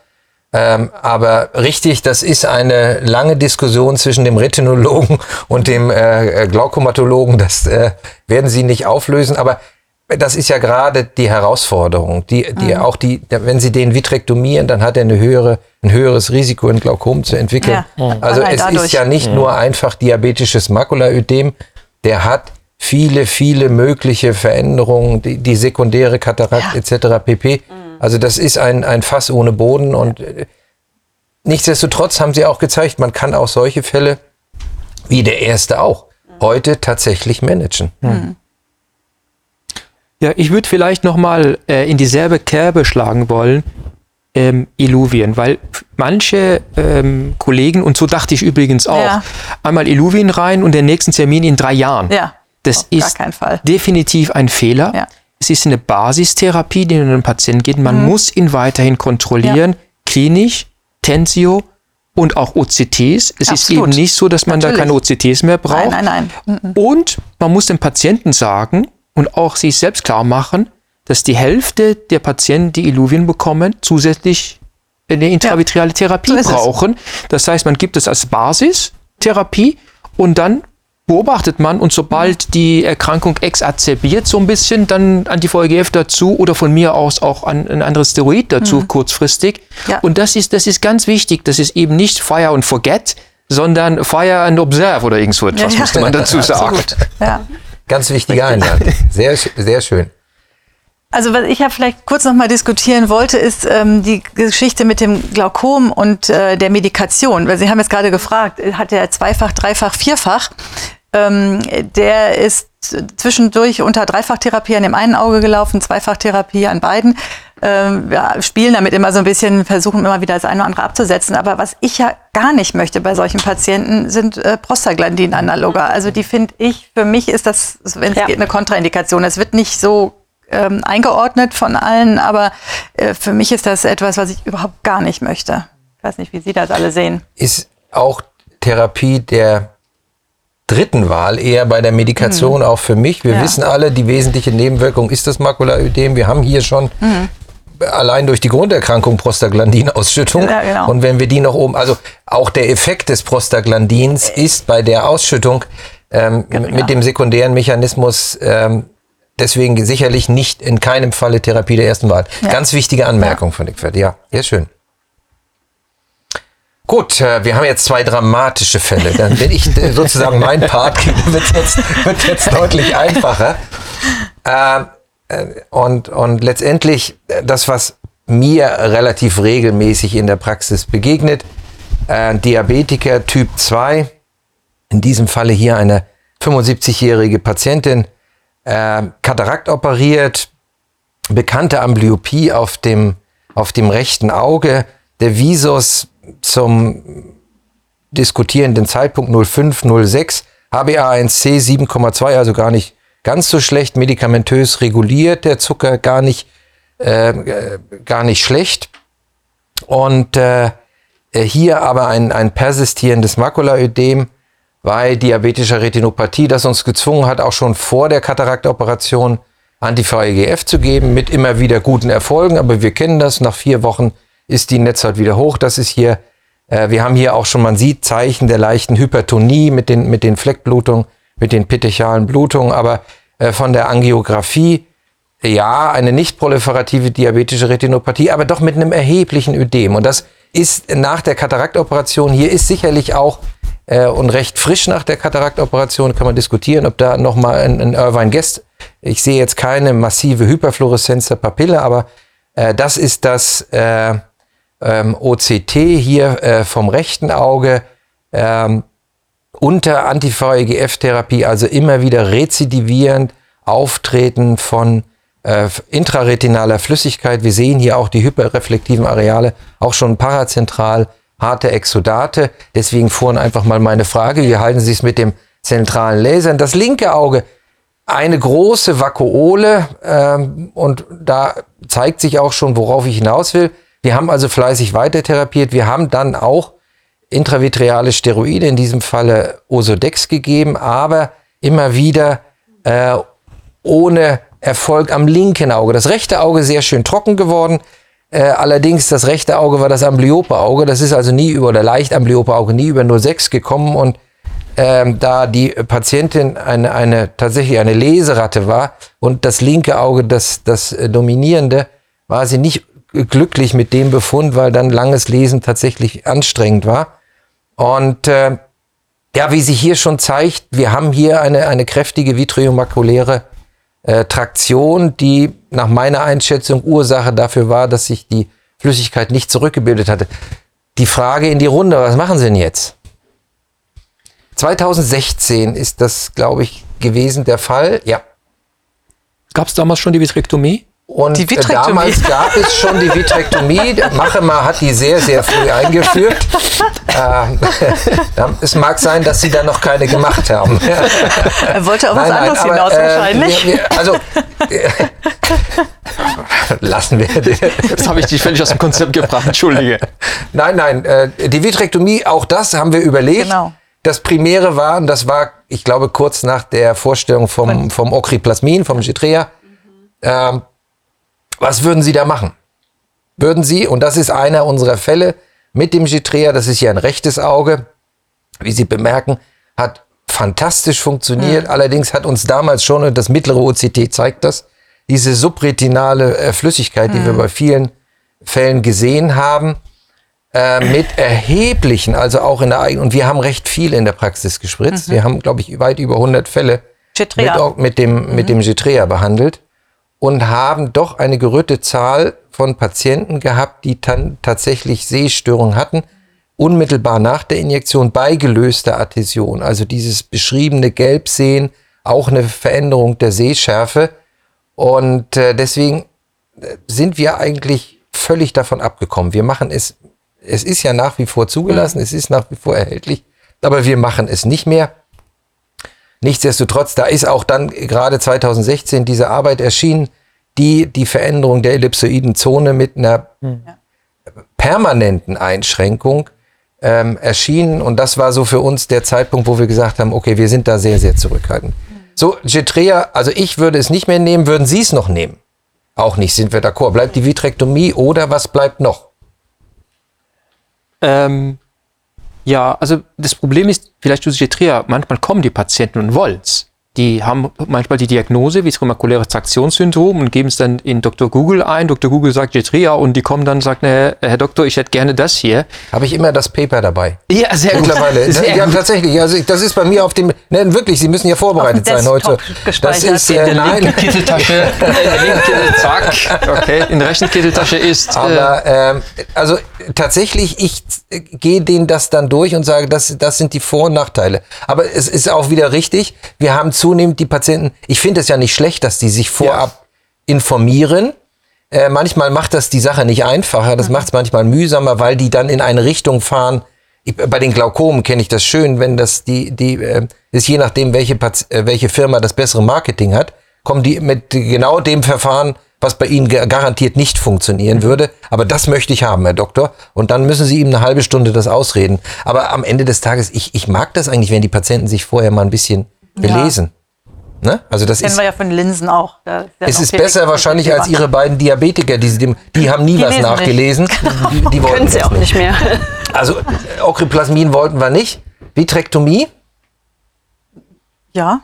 Speaker 3: Ähm, aber richtig, das ist eine lange Diskussion zwischen dem Retinologen und dem äh, Glaukomatologen. Das äh, werden Sie nicht auflösen. Aber das ist ja gerade die Herausforderung, die, die mhm. auch die, wenn Sie den vitrektomieren, dann hat er eine höhere, ein höheres Risiko, ein Glaukom zu entwickeln. Ja. Mhm. Also es dadurch. ist ja nicht mhm. nur einfach diabetisches Makulaödem, der hat viele, viele mögliche Veränderungen, die, die sekundäre Katarakt ja. etc. pp. Mhm. Also das ist ein, ein Fass ohne Boden und äh, nichtsdestotrotz haben sie auch gezeigt, man kann auch solche Fälle, wie der erste auch, mhm. heute tatsächlich managen.
Speaker 7: Ja, ich würde vielleicht nochmal äh, in dieselbe Kerbe schlagen wollen, ähm, Illuvien, weil manche ähm, Kollegen, und so dachte ich übrigens auch, ja. einmal Illuvien rein und den nächsten Termin in drei Jahren. Ja. Das Auf ist definitiv ein Fehler. Ja. Es ist eine Basistherapie, die in den Patienten geht. Man mhm. muss ihn weiterhin kontrollieren, ja. klinisch, Tensio und auch OCTs. Es Absolut. ist eben nicht so, dass man Natürlich. da keine OCTs mehr braucht.
Speaker 5: Nein, nein,
Speaker 7: nein. Mhm. Und man muss dem Patienten sagen, und auch sich selbst klar machen, dass die Hälfte der Patienten, die Illuvien bekommen, zusätzlich eine intravitreale Therapie so brauchen. Es. Das heißt, man gibt es als Basistherapie und dann beobachtet man und sobald die Erkrankung exazerbiert so ein bisschen, dann Anti-VEGF dazu oder von mir aus auch ein, ein anderes Steroid dazu mhm. kurzfristig. Ja. Und das ist, das ist ganz wichtig. Das ist eben nicht Fire and Forget, sondern Fire and Observe oder irgend so etwas, ja, müsste man dazu sagen.
Speaker 3: Ja. Ganz wichtiger Einwand. Sehr, sehr schön.
Speaker 5: Also was ich ja vielleicht kurz noch mal diskutieren wollte, ist ähm, die Geschichte mit dem Glaukom und äh, der Medikation. Weil Sie haben jetzt gerade gefragt, hat der zweifach, dreifach, vierfach? Ähm, der ist zwischendurch unter Dreifachtherapie an dem einen Auge gelaufen, Zweifachtherapie an beiden äh, ja, spielen damit immer so ein bisschen, versuchen immer wieder das eine oder andere abzusetzen. Aber was ich ja gar nicht möchte bei solchen Patienten, sind äh, Prostaglandin-Analoga. Also die finde ich, für mich ist das, wenn es ja. geht, eine Kontraindikation. Es wird nicht so ähm, eingeordnet von allen, aber äh, für mich ist das etwas, was ich überhaupt gar nicht möchte. Ich weiß nicht, wie Sie das alle sehen.
Speaker 3: Ist auch Therapie der dritten Wahl eher bei der Medikation mhm. auch für mich. Wir ja. wissen alle, die wesentliche Nebenwirkung ist das Makulaödem. Wir haben hier schon mhm allein durch die Grunderkrankung Prostaglandinausschüttung. Ja, genau. Und wenn wir die noch oben, also auch der Effekt des Prostaglandins ist bei der Ausschüttung ähm, genau. mit dem sekundären Mechanismus ähm, deswegen sicherlich nicht in keinem Falle Therapie der ersten Wahl. Ja. Ganz wichtige Anmerkung ja. von Dickfeld. Ja, sehr schön. Gut, äh, wir haben jetzt zwei dramatische Fälle. Dann bin ich äh, sozusagen mein Part wird jetzt, wird jetzt deutlich einfacher. Ähm, äh, und, und letztendlich äh, das, was mir relativ regelmäßig in der Praxis begegnet, äh, Diabetiker Typ 2, in diesem Falle hier eine 75-jährige Patientin, äh, Katarakt operiert, bekannte Amblyopie auf dem, auf dem rechten Auge, der Visus zum diskutierenden Zeitpunkt 05, 06, HbA1c 7,2, also gar nicht ganz so schlecht, medikamentös reguliert, der Zucker gar nicht, äh, gar nicht schlecht. Und äh, hier aber ein, ein persistierendes Makulaödem bei diabetischer Retinopathie, das uns gezwungen hat, auch schon vor der Kataraktoperation Anti-VEGF zu geben, mit immer wieder guten Erfolgen. Aber wir kennen das, nach vier Wochen ist die Netzhaut wieder hoch. Das ist hier, äh, wir haben hier auch schon, man sieht Zeichen der leichten Hypertonie mit den, mit den Fleckblutungen, mit den petechialen Blutungen. Aber äh, von der Angiografie, ja, eine nicht proliferative diabetische Retinopathie, aber doch mit einem erheblichen Ödem. Und das ist nach der Kataraktoperation, hier ist sicherlich auch äh, und recht frisch nach der Kataraktoperation kann man diskutieren, ob da nochmal ein, ein Irvine Guest, ich sehe jetzt keine massive Hyperfluoreszenz der Papille, aber äh, das ist das äh, ähm, OCT hier äh, vom rechten Auge ähm, unter Anti-VEGF-Therapie, also immer wieder rezidivierend Auftreten von äh, intraretinaler Flüssigkeit. Wir sehen hier auch die hyperreflektiven Areale, auch schon parazentral harte Exodate. Deswegen vorhin einfach mal meine Frage, wie halten Sie es mit dem zentralen Lasern? Das linke Auge, eine große Vakuole ähm, und da zeigt sich auch schon, worauf ich hinaus will. Wir haben also fleißig weiter therapiert. Wir haben dann auch intravitreale Steroide, in diesem Falle Osodex gegeben, aber immer wieder äh, ohne Erfolg am linken Auge. Das rechte Auge sehr schön trocken geworden. Äh, allerdings das rechte Auge war das amblyope Auge. Das ist also nie über, oder leicht amblyope Auge, nie über 0,6 gekommen. Und ähm, da die Patientin eine, eine, tatsächlich eine Leseratte war und das linke Auge das, das äh, dominierende, war sie nicht glücklich mit dem Befund, weil dann langes Lesen tatsächlich anstrengend war. Und äh, ja, wie sich hier schon zeigt, wir haben hier eine, eine kräftige vitriomakuläre äh, Traktion, die nach meiner Einschätzung Ursache dafür war, dass sich die Flüssigkeit nicht zurückgebildet hatte. Die Frage in die Runde, was machen Sie denn jetzt? 2016 ist das, glaube ich, gewesen der Fall. Ja.
Speaker 7: Gab es damals schon die Vitrektomie?
Speaker 3: Und die damals gab es schon die Vitrektomie. Machema hat die sehr, sehr früh eingeführt. Ähm, es mag sein, dass sie da noch keine gemacht haben.
Speaker 5: Er wollte auf was nein, anderes hinaus äh, wahrscheinlich.
Speaker 3: Wir, wir, also äh, lassen wir.
Speaker 7: Das habe ich dich völlig aus dem Konzept gebracht. Entschuldige.
Speaker 3: Nein, nein. Äh, die Vitrektomie, auch das haben wir überlegt. Genau. Das Primäre war, und das war, ich glaube, kurz nach der Vorstellung vom, vom Okriplasmin, vom Gitrea, ähm, was würden Sie da machen? Würden Sie, und das ist einer unserer Fälle mit dem Gitrea, das ist hier ein rechtes Auge, wie Sie bemerken, hat fantastisch funktioniert. Mhm. Allerdings hat uns damals schon, und das mittlere OCT zeigt das, diese subretinale äh, Flüssigkeit, mhm. die wir mhm. bei vielen Fällen gesehen haben, äh, mit erheblichen, also auch in der eigenen, und wir haben recht viel in der Praxis gespritzt. Mhm. Wir haben, glaube ich, weit über 100 Fälle mit, mit, dem, mit dem Gitrea behandelt und haben doch eine gerührte Zahl von Patienten gehabt, die dann tatsächlich Sehstörungen hatten, unmittelbar nach der Injektion bei gelöster Adhäsion. Also dieses beschriebene Gelbsehen, auch eine Veränderung der Sehschärfe. Und äh, deswegen äh, sind wir eigentlich völlig davon abgekommen. Wir machen es, es ist ja nach wie vor zugelassen, es ist nach wie vor erhältlich, aber wir machen es nicht mehr. Nichtsdestotrotz, da ist auch dann gerade 2016 diese Arbeit erschienen, die die Veränderung der ellipsoiden Zone mit einer permanenten Einschränkung ähm, erschienen. Und das war so für uns der Zeitpunkt, wo wir gesagt haben, okay, wir sind da sehr, sehr zurückhaltend. So, Getrea, also ich würde es nicht mehr nehmen, würden Sie es noch nehmen? Auch nicht, sind wir d'accord. Bleibt die Vitrektomie oder was bleibt noch?
Speaker 7: Ähm, ja, also das Problem ist, vielleicht durch Getrea, manchmal kommen die Patienten und wollen es die haben manchmal die Diagnose wie traumakuläres Traktionssyndrom und geben es dann in Dr. Google ein. Dr. Google sagt Jetria und die kommen dann und sagen, Herr, Herr Doktor, ich hätte gerne das hier.
Speaker 3: Habe ich immer das Paper dabei.
Speaker 7: Ja, sehr gut.
Speaker 3: Mittlerweile. Sehr ja, gut. tatsächlich. Also das ist bei mir auf dem, ne, wirklich, Sie müssen ja vorbereitet sein heute.
Speaker 7: Das ist äh, in der linken Kitteltasche, in der linken Kittel, zack, okay, in der rechten Kitteltasche ist.
Speaker 3: Aber äh, also tatsächlich, ich äh, gehe denen das dann durch und sage, das, das sind die Vor- und Nachteile. Aber es ist auch wieder richtig, wir haben zu zunehmend die Patienten, ich finde es ja nicht schlecht, dass die sich vorab ja. informieren. Äh, manchmal macht das die Sache nicht einfacher, das mhm. macht es manchmal mühsamer, weil die dann in eine Richtung fahren, ich, bei den Glaukomen kenne ich das schön, wenn das die, die, äh, ist je nachdem, welche, Paz- äh, welche Firma das bessere Marketing hat, kommen die mit genau dem Verfahren, was bei Ihnen ga- garantiert nicht funktionieren würde. Aber das möchte ich haben, Herr Doktor. Und dann müssen Sie ihm eine halbe Stunde das ausreden. Aber am Ende des Tages, ich, ich mag das eigentlich, wenn die Patienten sich vorher mal ein bisschen belesen. Ne? Also das
Speaker 5: Kennen
Speaker 3: ist,
Speaker 5: wir ja von Linsen auch. Da ist ja
Speaker 3: es ist besser
Speaker 5: das
Speaker 3: wahrscheinlich als Ihre beiden Diabetiker, die, sie dem, die haben nie
Speaker 5: Die
Speaker 3: was nachgelesen. Die, die wollten
Speaker 4: Können sie
Speaker 3: das
Speaker 4: auch nicht mehr.
Speaker 3: Also äh, Ocryplasmin wollten wir nicht. Vitrektomie
Speaker 5: Ja,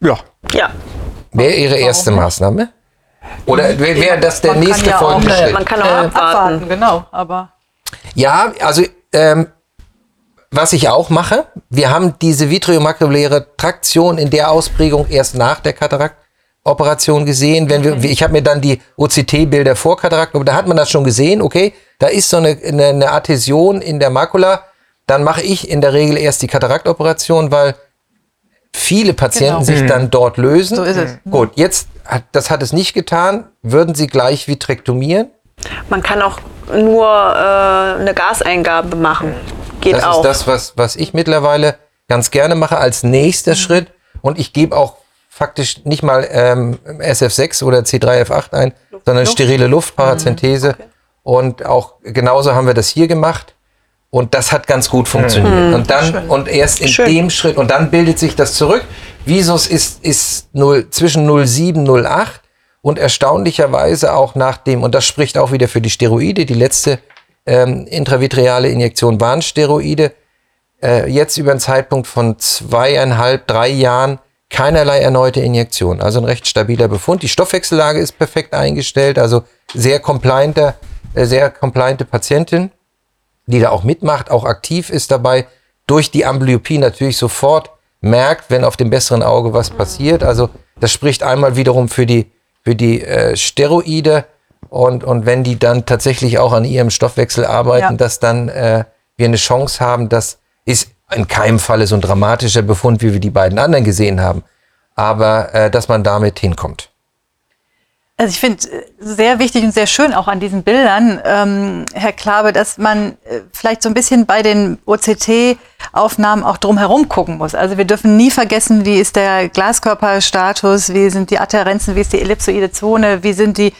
Speaker 7: Ja,
Speaker 4: Ja,
Speaker 3: wäre Ihre erste Maßnahme? Oder wäre wär das der
Speaker 5: Man
Speaker 3: nächste
Speaker 5: ja
Speaker 3: folgende
Speaker 5: äh,
Speaker 3: Schritt?
Speaker 4: man kann auch
Speaker 5: äh,
Speaker 4: abwarten.
Speaker 5: abwarten, genau. Aber
Speaker 3: Ja, also ähm, was ich auch mache, wir haben diese vitriomakuläre Traktion in der Ausprägung erst nach der Kataraktoperation gesehen. Wenn wir, ich habe mir dann die OCT-Bilder vor Katarakt, aber da hat man das schon gesehen, okay, da ist so eine, eine, eine Adhäsion in der Makula. Dann mache ich in der Regel erst die Kataraktoperation, weil viele Patienten
Speaker 5: Genau.
Speaker 3: sich dann dort lösen.
Speaker 5: So ist es.
Speaker 3: Gut, jetzt, hat, das hat es nicht getan. Würden Sie gleich vitrektomieren?
Speaker 4: Man kann auch nur äh, eine Gaseingabe machen. Geht
Speaker 3: Das
Speaker 4: auch.
Speaker 3: ist das, was, was ich mittlerweile ganz gerne mache als nächster Schritt. Und ich gebe auch faktisch nicht mal ähm, SF6 oder C3F8 ein, sondern sterile Luft, Parazenthese. Und auch genauso haben wir das hier gemacht. Und das hat ganz gut funktioniert. Und dann, und erst in
Speaker 4: Schön.
Speaker 3: dem Schritt, und dann bildet sich das zurück. Visus ist, ist 0, zwischen 0,7, 0,8 und erstaunlicherweise auch nach dem, und das spricht auch wieder für die Steroide, die letzte ähm, intravitreale Injektion waren Steroide, äh, jetzt über einen Zeitpunkt von zweieinhalb, drei Jahren keinerlei erneute Injektion. Also ein recht stabiler Befund. Die Stoffwechsellage ist perfekt eingestellt, also sehr compliante, äh, sehr compliante Patientin die da auch mitmacht, auch aktiv ist dabei, durch die Amblyopie natürlich sofort merkt, wenn auf dem besseren Auge was passiert. Also das spricht einmal wiederum für die, für die äh, Steroide und, und wenn die dann tatsächlich auch an ihrem Stoffwechsel arbeiten,
Speaker 5: Ja.
Speaker 3: dass dann äh, wir eine Chance haben, das ist in keinem Falle so ein dramatischer Befund, wie wir die beiden anderen gesehen haben, aber äh, dass man damit hinkommt.
Speaker 5: Also ich finde äh, sehr wichtig und sehr schön auch an diesen Bildern, ähm, Herr Klabe, dass man äh, vielleicht so ein bisschen bei den OCT-Aufnahmen auch drumherum gucken muss. Also wir dürfen nie vergessen, wie ist der Glaskörperstatus, wie sind die Adherenzen, wie ist die ellipsoide Zone, wie sind die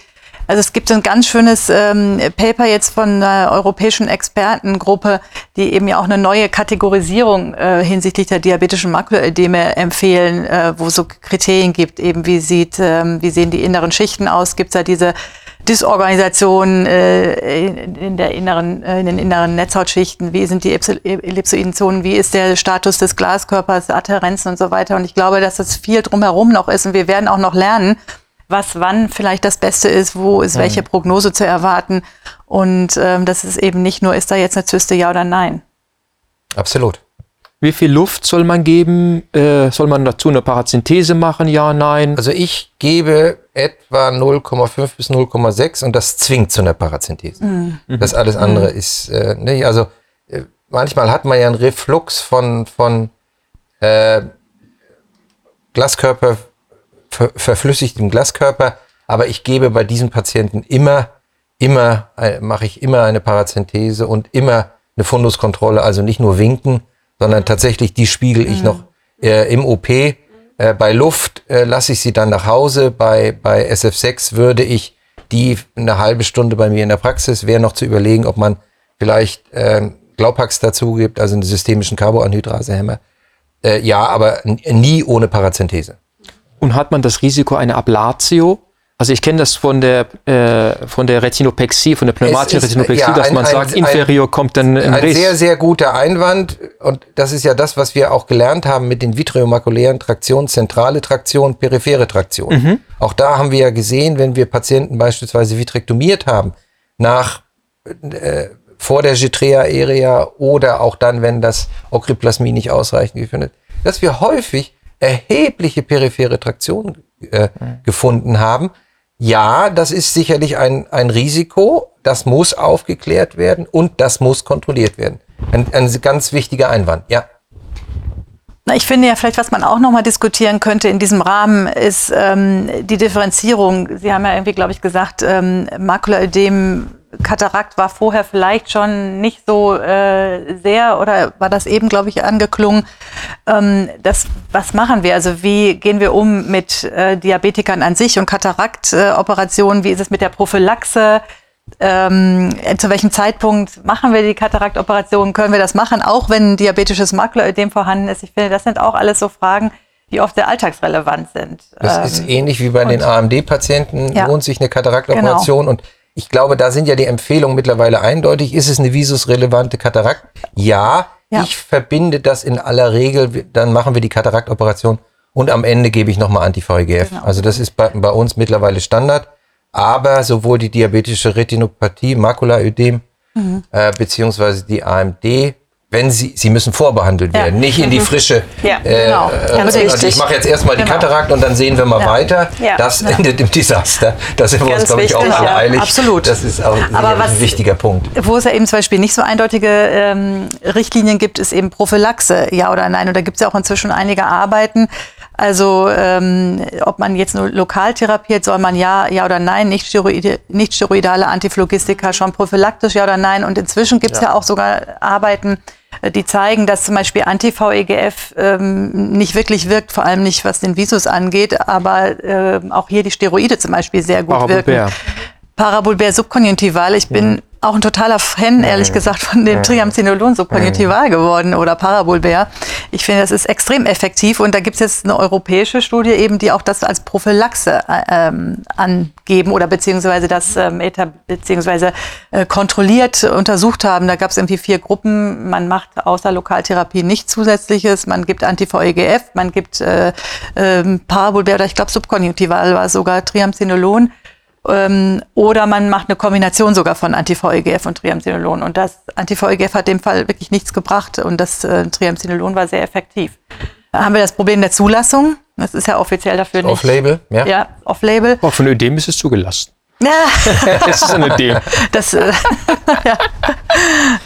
Speaker 5: also es gibt ein ganz schönes ähm, Paper jetzt von einer europäischen Expertengruppe, die eben ja auch eine neue Kategorisierung äh, hinsichtlich der diabetischen Makroödeme empfehlen, äh, wo so Kriterien gibt, eben wie sieht, ähm, wie sehen die inneren Schichten aus, gibt es da diese Disorganisation äh, in, der inneren, äh, in den inneren Netzhautschichten, wie sind die Ellipso- ellipsoiden Zonen, wie ist der Status des Glaskörpers, Adherenzen und so weiter. Und ich glaube, dass das viel drumherum noch ist und wir werden auch noch lernen, was wann vielleicht das Beste ist, wo ist welche Prognose zu erwarten. Und ähm, das ist eben nicht nur, ist da jetzt eine Zyste, ja oder nein.
Speaker 3: Absolut.
Speaker 7: wie viel Luft soll man geben? Äh, soll man dazu eine Parazenthese machen? Ja, nein.
Speaker 3: Also ich gebe etwa 0,5 bis 0,6 und das zwingt zu einer Parazenthese. Das alles andere ist, äh, ne, also äh, manchmal hat man ja einen Reflux von, von äh, Glaskörper, ver verflüssigtem Glaskörper, aber ich gebe bei diesen Patienten immer, immer, äh, mache ich immer eine Parazenthese und immer eine Funduskontrolle, also nicht nur winken, sondern tatsächlich die spiegel ich noch äh, im OP. Äh, bei Luft äh, lasse ich sie dann nach Hause. Bei, bei SF6 würde ich die eine halbe Stunde bei mir in der Praxis, wäre noch zu überlegen, ob man vielleicht ähm, Glaupax dazu gibt, also einen systemischen Carboanhydrasehemmer. Äh, ja, aber nie ohne Parazenthese.
Speaker 7: Und hat man das Risiko einer Ablatio? Also ich kenne das von der, äh, von der Retinopexie, von der pneumatischen
Speaker 3: ist,
Speaker 7: Retinopexie,
Speaker 3: ja,
Speaker 7: dass
Speaker 3: ein-
Speaker 7: man sagt,
Speaker 3: ein-
Speaker 7: inferior kommt dann ein
Speaker 3: Ein
Speaker 7: Riss.
Speaker 3: sehr, sehr guter Einwand. Und das ist ja das, was wir auch gelernt haben mit den vitriomakulären Traktionen, zentrale Traktion, periphere Traktion. Auch da haben wir ja gesehen, wenn wir Patienten beispielsweise vitrektomiert haben, nach, äh, vor der Gitrea aerea oder auch dann, wenn das Ocryplasmin nicht ausreichend gefunden ist, dass wir häufig erhebliche periphere Traktion äh, gefunden haben. Ja, das ist sicherlich ein, ein Risiko, das muss aufgeklärt werden und das muss kontrolliert werden. Ein, ein ganz wichtiger Einwand, ja.
Speaker 5: Na, ich finde ja vielleicht, was man auch noch mal diskutieren könnte in diesem Rahmen, ist ähm, die Differenzierung. Sie haben ja irgendwie, glaube ich, gesagt, ähm, Makulaödem Katarakt war vorher vielleicht schon nicht so äh, sehr oder war das eben, glaube ich, angeklungen. Ähm, das, was machen wir? Also wie gehen wir um mit äh, Diabetikern an sich und Kataraktoperationen? Äh, wie ist es mit der Prophylaxe? Ähm, zu welchem Zeitpunkt machen wir die Kataraktoperation? Können wir das machen, auch wenn diabetisches Makulaödem vorhanden ist? Ich finde, das sind auch alles so Fragen, die oft sehr alltagsrelevant sind.
Speaker 3: Das ähm, ist ähnlich wie bei den AMD-Patienten, ja. lohnt sich eine Kataraktoperation genau. und ich glaube, da sind ja die Empfehlungen mittlerweile eindeutig. Ist es eine visusrelevante Katarakt? Ja, ja, ich verbinde das in aller Regel, dann machen wir die Kataraktoperation und am Ende gebe ich nochmal Anti-VEGF. Genau. Also das ist bei, bei, uns mittlerweile Standard. Aber sowohl die diabetische Retinopathie, Makulaödem, mhm. äh, beziehungsweise die AMD wenn sie, sie müssen vorbehandelt werden, ja. nicht in die mhm. frische. Ja, äh, genau. Äh, also ich mache jetzt erstmal die genau. Katarakt und dann sehen wir mal ja. weiter. Ja. Das endet im Desaster. Da sind wir uns, glaube ich, auch alle eilig.
Speaker 5: Absolut.
Speaker 3: Das ist auch Aber was, ein wichtiger Punkt.
Speaker 5: Wo es ja eben zum Beispiel nicht so eindeutige ähm, Richtlinien gibt, ist eben Prophylaxe, ja oder nein. Und da gibt es ja auch inzwischen einige Arbeiten. Also ähm, ob man jetzt nur lokal therapiert, soll man ja, ja oder nein, nicht, steroide, nicht steroidale Antiphlogistika schon prophylaktisch, ja oder nein. Und inzwischen gibt es ja. ja auch sogar Arbeiten, die zeigen, dass zum Beispiel Anti-VEGF ähm, nicht wirklich wirkt, vor allem nicht was den Visus angeht, aber äh, auch hier die Steroide zum Beispiel sehr gut wirken. Parabulbär subkonjunktival. Ich bin ja auch ein totaler Fan, ehrlich gesagt, von dem Triamcinolon subkonjunktival geworden oder Parabolbär. Ich finde, das ist extrem effektiv und da gibt es jetzt eine europäische Studie eben, die auch das als Prophylaxe äh, ähm, angeben oder beziehungsweise das ähm, beziehungsweise äh, kontrolliert untersucht haben. Da gab es irgendwie vier Gruppen. Man macht außer Lokaltherapie nichts Zusätzliches. Man gibt Anti-VEGF, man gibt äh, äh, Parabolbär oder ich glaube subkonjunktival war sogar Triamcinolon. Ähm, oder man macht eine Kombination sogar von Anti-VEGF und Triamcinolon. Und das Anti-VEGF hat dem Fall wirklich nichts gebracht und das äh, Triamcinolon war sehr effektiv. Da haben wir das Problem der Zulassung. Das ist ja offiziell dafür nicht.
Speaker 3: Off-Label,
Speaker 5: ja. Ja, Off-Label.
Speaker 7: Auch von Ödem ist es zugelassen.
Speaker 5: Ja.
Speaker 7: das ist ein Ödem.
Speaker 5: Das, äh, ja,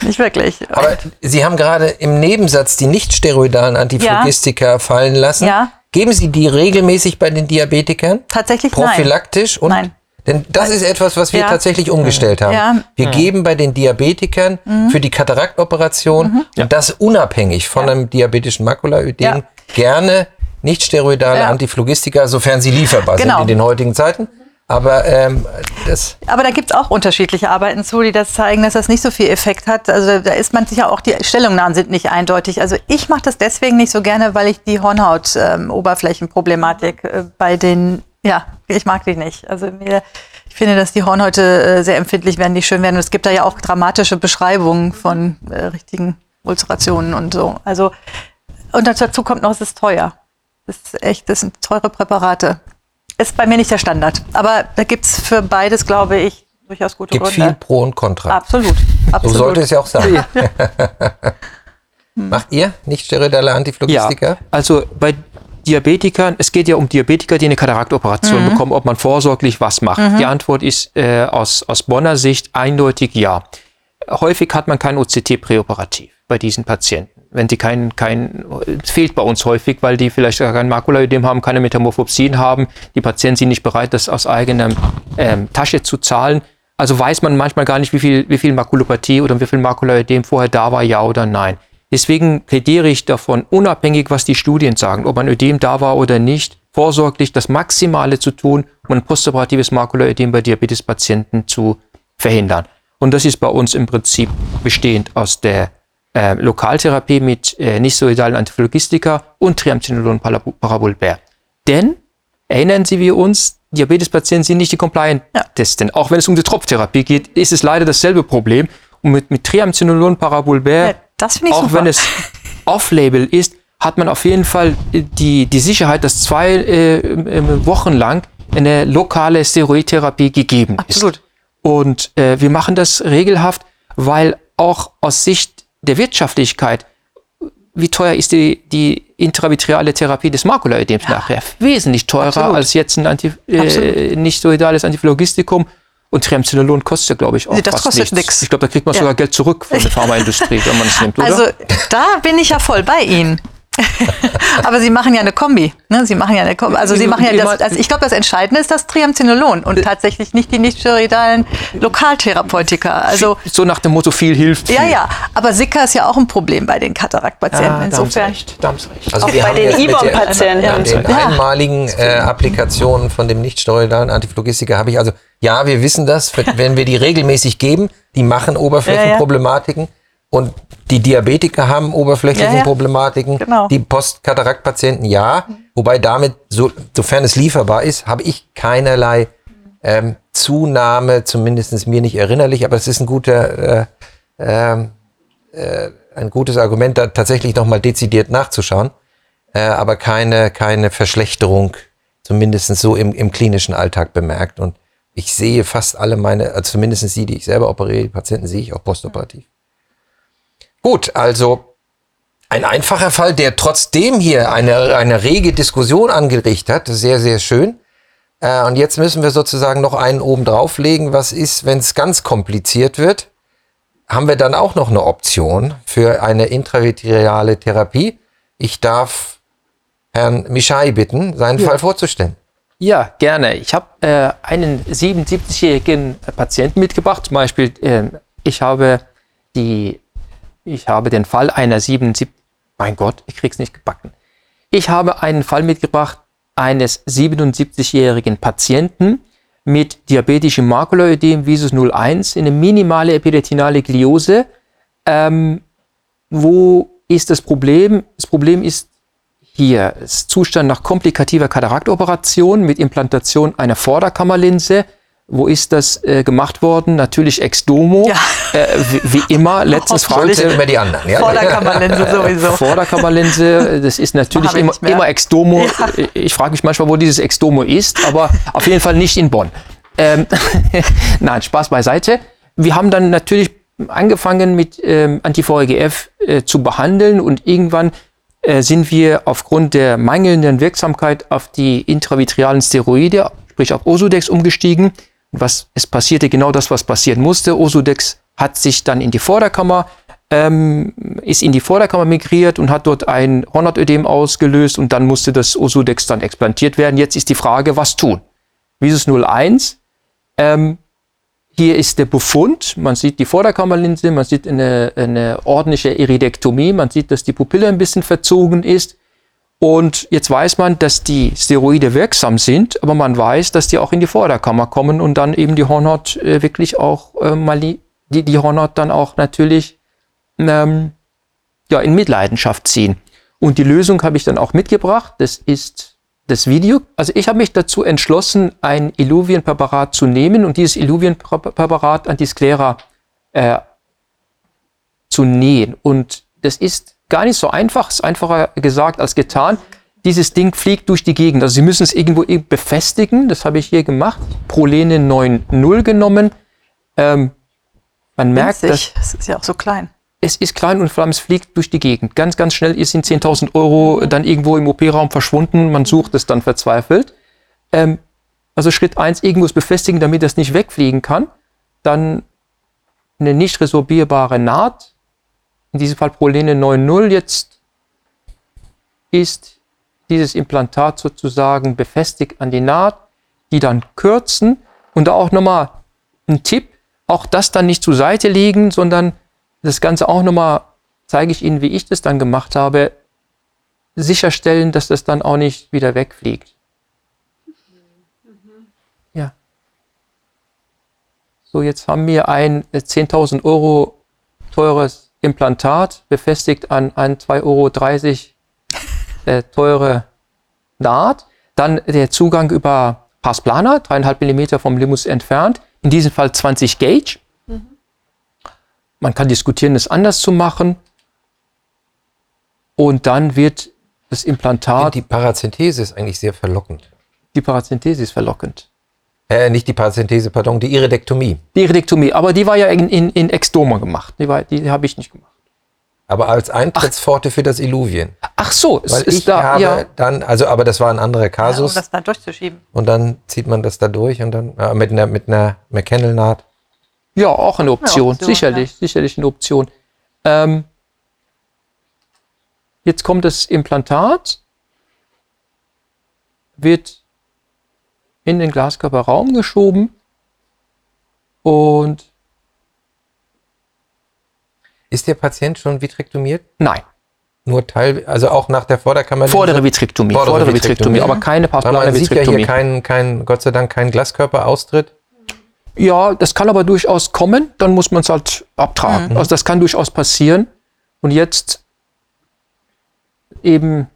Speaker 5: nicht wirklich.
Speaker 3: Aber Sie haben gerade im Nebensatz die nicht steroidalen Antiphlogistika ja. fallen lassen. Ja. Geben Sie die regelmäßig bei den Diabetikern?
Speaker 5: Tatsächlich
Speaker 3: Prophylaktisch
Speaker 5: nein. und
Speaker 3: nein. Denn das ist etwas, was wir ja. tatsächlich umgestellt haben. Ja. Wir ja. geben bei den Diabetikern mhm. für die Kataraktoperation mhm. und das unabhängig von einem diabetischen Makulaödem gerne nicht steroidale Antiphlogistika, sofern sie lieferbar genau. sind in den heutigen Zeiten. Aber, ähm, das
Speaker 5: Aber da gibt es auch unterschiedliche Arbeiten zu, die das zeigen, dass das nicht so viel Effekt hat. Also da ist man sicher auch, die Stellungnahmen sind nicht eindeutig. Also ich mache das deswegen nicht so gerne, weil ich die Hornhaut-Oberflächenproblematik ähm, äh, bei den ja, ich mag die nicht. Also mir, ich finde, dass die Hornhäute äh, sehr empfindlich werden, die schön werden. Und es gibt da ja auch dramatische Beschreibungen von äh, richtigen Ulcerationen und so. Also, und dazu kommt noch, es ist teuer. Das ist echt, das sind teure Präparate. Ist bei mir nicht der Standard. Aber da gibt es für beides, glaube ich, durchaus gute
Speaker 3: gibt
Speaker 5: Gründe.
Speaker 3: Gibt viel Pro und Contra.
Speaker 5: Absolut. Absolut.
Speaker 3: So sollte es ja auch sein. Macht ihr nicht steroidale Antiphlogistika?
Speaker 7: Ja, also bei Diabetikern, es geht ja um Diabetiker, die eine Kataraktoperation mhm. bekommen, ob man vorsorglich was macht. Mhm. Die Antwort ist äh, aus, aus Bonner Sicht eindeutig ja. Häufig hat man kein OCT präoperativ bei diesen Patienten. Wenn die kein, kein, es fehlt bei uns häufig, weil die vielleicht gar kein Makulaödem haben, keine Metamorphopsien haben. Die Patienten sind nicht bereit, das aus eigener ähm, Tasche zu zahlen. Also weiß man manchmal gar nicht, wie viel, wie viel Makulopathie oder wie viel Makulaödem vorher da war, ja oder nein. Deswegen plädiere ich davon, unabhängig, was die Studien sagen, ob ein Ödem da war oder nicht, vorsorglich das Maximale zu tun, um ein postoperatives Makulaödem bei Diabetespatienten zu verhindern. Und das ist bei uns im Prinzip bestehend aus der äh, Lokaltherapie mit äh, nicht-solidalen Antiphlogistika und Triamcinolon Parabolbär. Denn, erinnern Sie wir uns, Diabetespatienten sind nicht die Compliant-Testen. Ja. Auch wenn es um die Tropftherapie geht, ist es leider dasselbe Problem. Und mit, mit Triamcinolon Parabolbär ja
Speaker 5: das finde ich
Speaker 7: Auch
Speaker 5: super.
Speaker 7: wenn es off-label ist, hat man auf jeden Fall die, die Sicherheit, dass zwei äh, Wochen lang eine lokale Steroidtherapie gegeben
Speaker 5: Absolut.
Speaker 7: ist. Und äh, wir machen das regelhaft, weil auch aus Sicht der Wirtschaftlichkeit, wie teuer ist die, die intravitreale Therapie des Makulaödems ja. nachher? Wesentlich teurer Absolut. als jetzt ein Anti, äh, nicht soidales Antiphlogistikum. Und Triamcinolon kostet ja, glaube ich, auch
Speaker 5: nee, das kostet nichts.
Speaker 7: Ich glaube, da kriegt man ja. sogar Geld zurück von der Pharmaindustrie, wenn man es nimmt, oder?
Speaker 5: Also da bin ich ja voll bei Ihnen. Aber Sie machen ja eine Kombi. Ne? Sie machen ja eine Kombi. Also Sie machen ja das, also ich glaube, das Entscheidende ist das Triamcinolon und tatsächlich nicht die nicht steroidalen Lokaltherapeutika. Also
Speaker 7: so nach dem Motto, viel hilft.
Speaker 5: Ja, ja. Aber Sika ist ja auch ein Problem bei den Kataraktpatienten.
Speaker 7: Ja,
Speaker 5: Insofern.
Speaker 7: recht, recht.
Speaker 3: Also
Speaker 4: Auch
Speaker 3: wir
Speaker 4: bei
Speaker 3: haben
Speaker 4: den IBOM-Patienten.
Speaker 3: Ja, den
Speaker 5: Ja.
Speaker 3: einmaligen äh, Applikationen von dem nichtsteroidalen Antiphlogistika habe ich also, ja, wir wissen das, wenn wir die regelmäßig geben, die machen Oberflächenproblematiken und die Diabetiker haben Oberflächenproblematiken,
Speaker 5: Genau.
Speaker 3: die Postkataraktpatienten ja, wobei damit, so, sofern es lieferbar ist, habe ich keinerlei ähm, Zunahme, zumindest mir nicht erinnerlich, aber es ist ein guter, äh, ähm, äh, ein gutes Argument, da tatsächlich nochmal dezidiert nachzuschauen äh, aber keine, keine Verschlechterung, zumindest so im, im klinischen Alltag bemerkt. Und ich sehe fast alle meine, also zumindest die, die ich selber operiere, die Patienten sehe ich auch postoperativ. Gut, also ein einfacher Fall, der trotzdem hier eine, eine rege Diskussion angeregt hat, sehr, sehr schön. Äh, und jetzt müssen wir sozusagen noch einen oben drauflegen. Was ist, wenn es ganz kompliziert wird? Haben wir dann auch noch eine Option für eine intravitreale Therapie? Ich darf Herrn Mischai bitten, seinen Fall vorzustellen.
Speaker 7: Ja, gerne. Ich habe äh, einen 77-jährigen Patienten mitgebracht. Zum Beispiel, äh, ich habe die, ich habe den Fall einer 77, mein Gott, ich krieg's nicht gebacken. Ich habe einen Fall mitgebracht eines 77-jährigen Patienten mit diabetischem Makuloödem Visus 01 in eine minimale epiretinale Gliose. Ähm, wo ist das Problem? Das Problem ist hier ist Zustand nach komplikativer Kataraktoperation mit Implantation einer Vorderkammerlinse. Wo ist das äh, gemacht worden? Natürlich Exdomo.
Speaker 5: Ja.
Speaker 7: Äh, wie, wie immer, letztens
Speaker 3: Fragen sind immer die anderen. Ja?
Speaker 5: Vorderkammerlinse sowieso.
Speaker 7: Vorderkammerlinse, das ist natürlich immer,
Speaker 5: nicht mehr.
Speaker 7: immer Exdomo. Ich frage mich manchmal, wo dieses Exdomo ist, aber auf jeden Fall nicht in Bonn. Ähm, Nein, Spaß beiseite. Wir haben dann natürlich angefangen mit ähm, Anti-VEGF äh, zu behandeln und irgendwann äh, sind wir aufgrund der mangelnden Wirksamkeit auf die intravitrealen Steroide, sprich auf Osodex umgestiegen. Was, es passierte genau das, was passieren musste. Osodex hat sich dann in die Vorderkammer, ähm, ist in die Vorderkammer migriert und hat dort ein Hornotödem ausgelöst und dann musste das Osodex dann explantiert werden. Jetzt ist die Frage, was tun? Visus 01, ähm, hier ist der Befund. Man sieht die Vorderkammerlinse, man sieht eine, eine ordentliche Iridektomie, man sieht, dass die Pupille ein bisschen verzogen ist. Und jetzt weiß man, dass die Steroide wirksam sind, aber man weiß, dass die auch in die Vorderkammer kommen und dann eben die Hornhaut äh, wirklich auch äh, mal die, die Hornhaut dann auch natürlich ähm, ja, in Mitleidenschaft ziehen. Und die Lösung habe ich dann auch mitgebracht. Das ist das Video. Also ich habe mich dazu entschlossen, ein Iluvien-Präparat zu nehmen und dieses Iluvien-Präparat an die Sklera äh, zu nähen. Und das ist gar nicht so einfach, ist einfacher gesagt als getan. Dieses Ding fliegt durch die Gegend. Also Sie müssen es irgendwo irgend befestigen. Das habe ich hier gemacht. Prolene 9.0 genommen. Ähm, man merkt,
Speaker 5: Winzig. Das ist ja auch so klein.
Speaker 7: es ist klein und vor allem es fliegt durch die Gegend. Ganz, ganz schnell ist in 10.000 Euro dann irgendwo im OP-Raum verschwunden. Man sucht es dann verzweifelt. Ähm, also Schritt eins irgendwo es befestigen, damit das nicht wegfliegen kann. Dann eine nicht resorbierbare Naht. In diesem Fall Prolene 9.0. Jetzt ist dieses Implantat sozusagen befestigt an die Naht, die dann kürzen. Und da auch nochmal ein Tipp, auch das dann nicht zur Seite legen, sondern das Ganze auch nochmal, zeige ich Ihnen, wie ich das dann gemacht habe, sicherstellen, dass das dann auch nicht wieder wegfliegt. Ja. So, jetzt haben wir ein äh, 10.000 Euro teures Implantat, befestigt an ein 2,30 Euro äh, teure Naht. Dann der Zugang über Passplaner, 3,5 mm vom Limus entfernt. In diesem Fall 20 Gauge. Man kann diskutieren, es anders zu machen. Und dann wird das Implantat,
Speaker 3: Die Parazenthese ist eigentlich sehr verlockend.
Speaker 7: die Parazenthese ist verlockend.
Speaker 3: Äh, nicht die Parazenthese, pardon, die Iridektomie.
Speaker 7: Die Iridektomie, aber die war ja in, in, in Exdoma gemacht. Die, war- die habe ich nicht gemacht.
Speaker 3: Aber als Eintrittspforte für das Illuvien.
Speaker 7: Ach so, es
Speaker 3: Weil
Speaker 7: ist
Speaker 3: ich
Speaker 7: da,
Speaker 3: habe
Speaker 7: ja.
Speaker 3: dann, also, aber das war ein anderer
Speaker 5: Ja, um
Speaker 3: Kasus.
Speaker 5: das da durchzuschieben.
Speaker 3: und dann zieht man das da durch und dann äh, mit einer, mit einer McKennel-Naht.
Speaker 7: Ja, auch eine Option.
Speaker 5: Option,
Speaker 7: sicherlich, sicherlich eine Option. Ähm, Jetzt kommt das Implantat, wird in den Glaskörperraum geschoben und
Speaker 3: Ist der Patient schon vitrektomiert?
Speaker 7: nein,
Speaker 3: Nur Teil, also auch nach der Vorderkammer?
Speaker 7: vordere Vitrektomie,
Speaker 3: Vordere
Speaker 7: vordere
Speaker 3: Vitrektomie.
Speaker 7: Vitrektomie, aber keine
Speaker 3: Weil
Speaker 7: paspalare
Speaker 3: man sieht ja
Speaker 7: Vitrektomie.
Speaker 3: hier keinen, kein, Gott sei Dank, keinen Glaskörperaustritt.
Speaker 7: Ja, das kann aber durchaus kommen, dann muss man es halt abtragen. Also das kann durchaus passieren. Und jetzt eben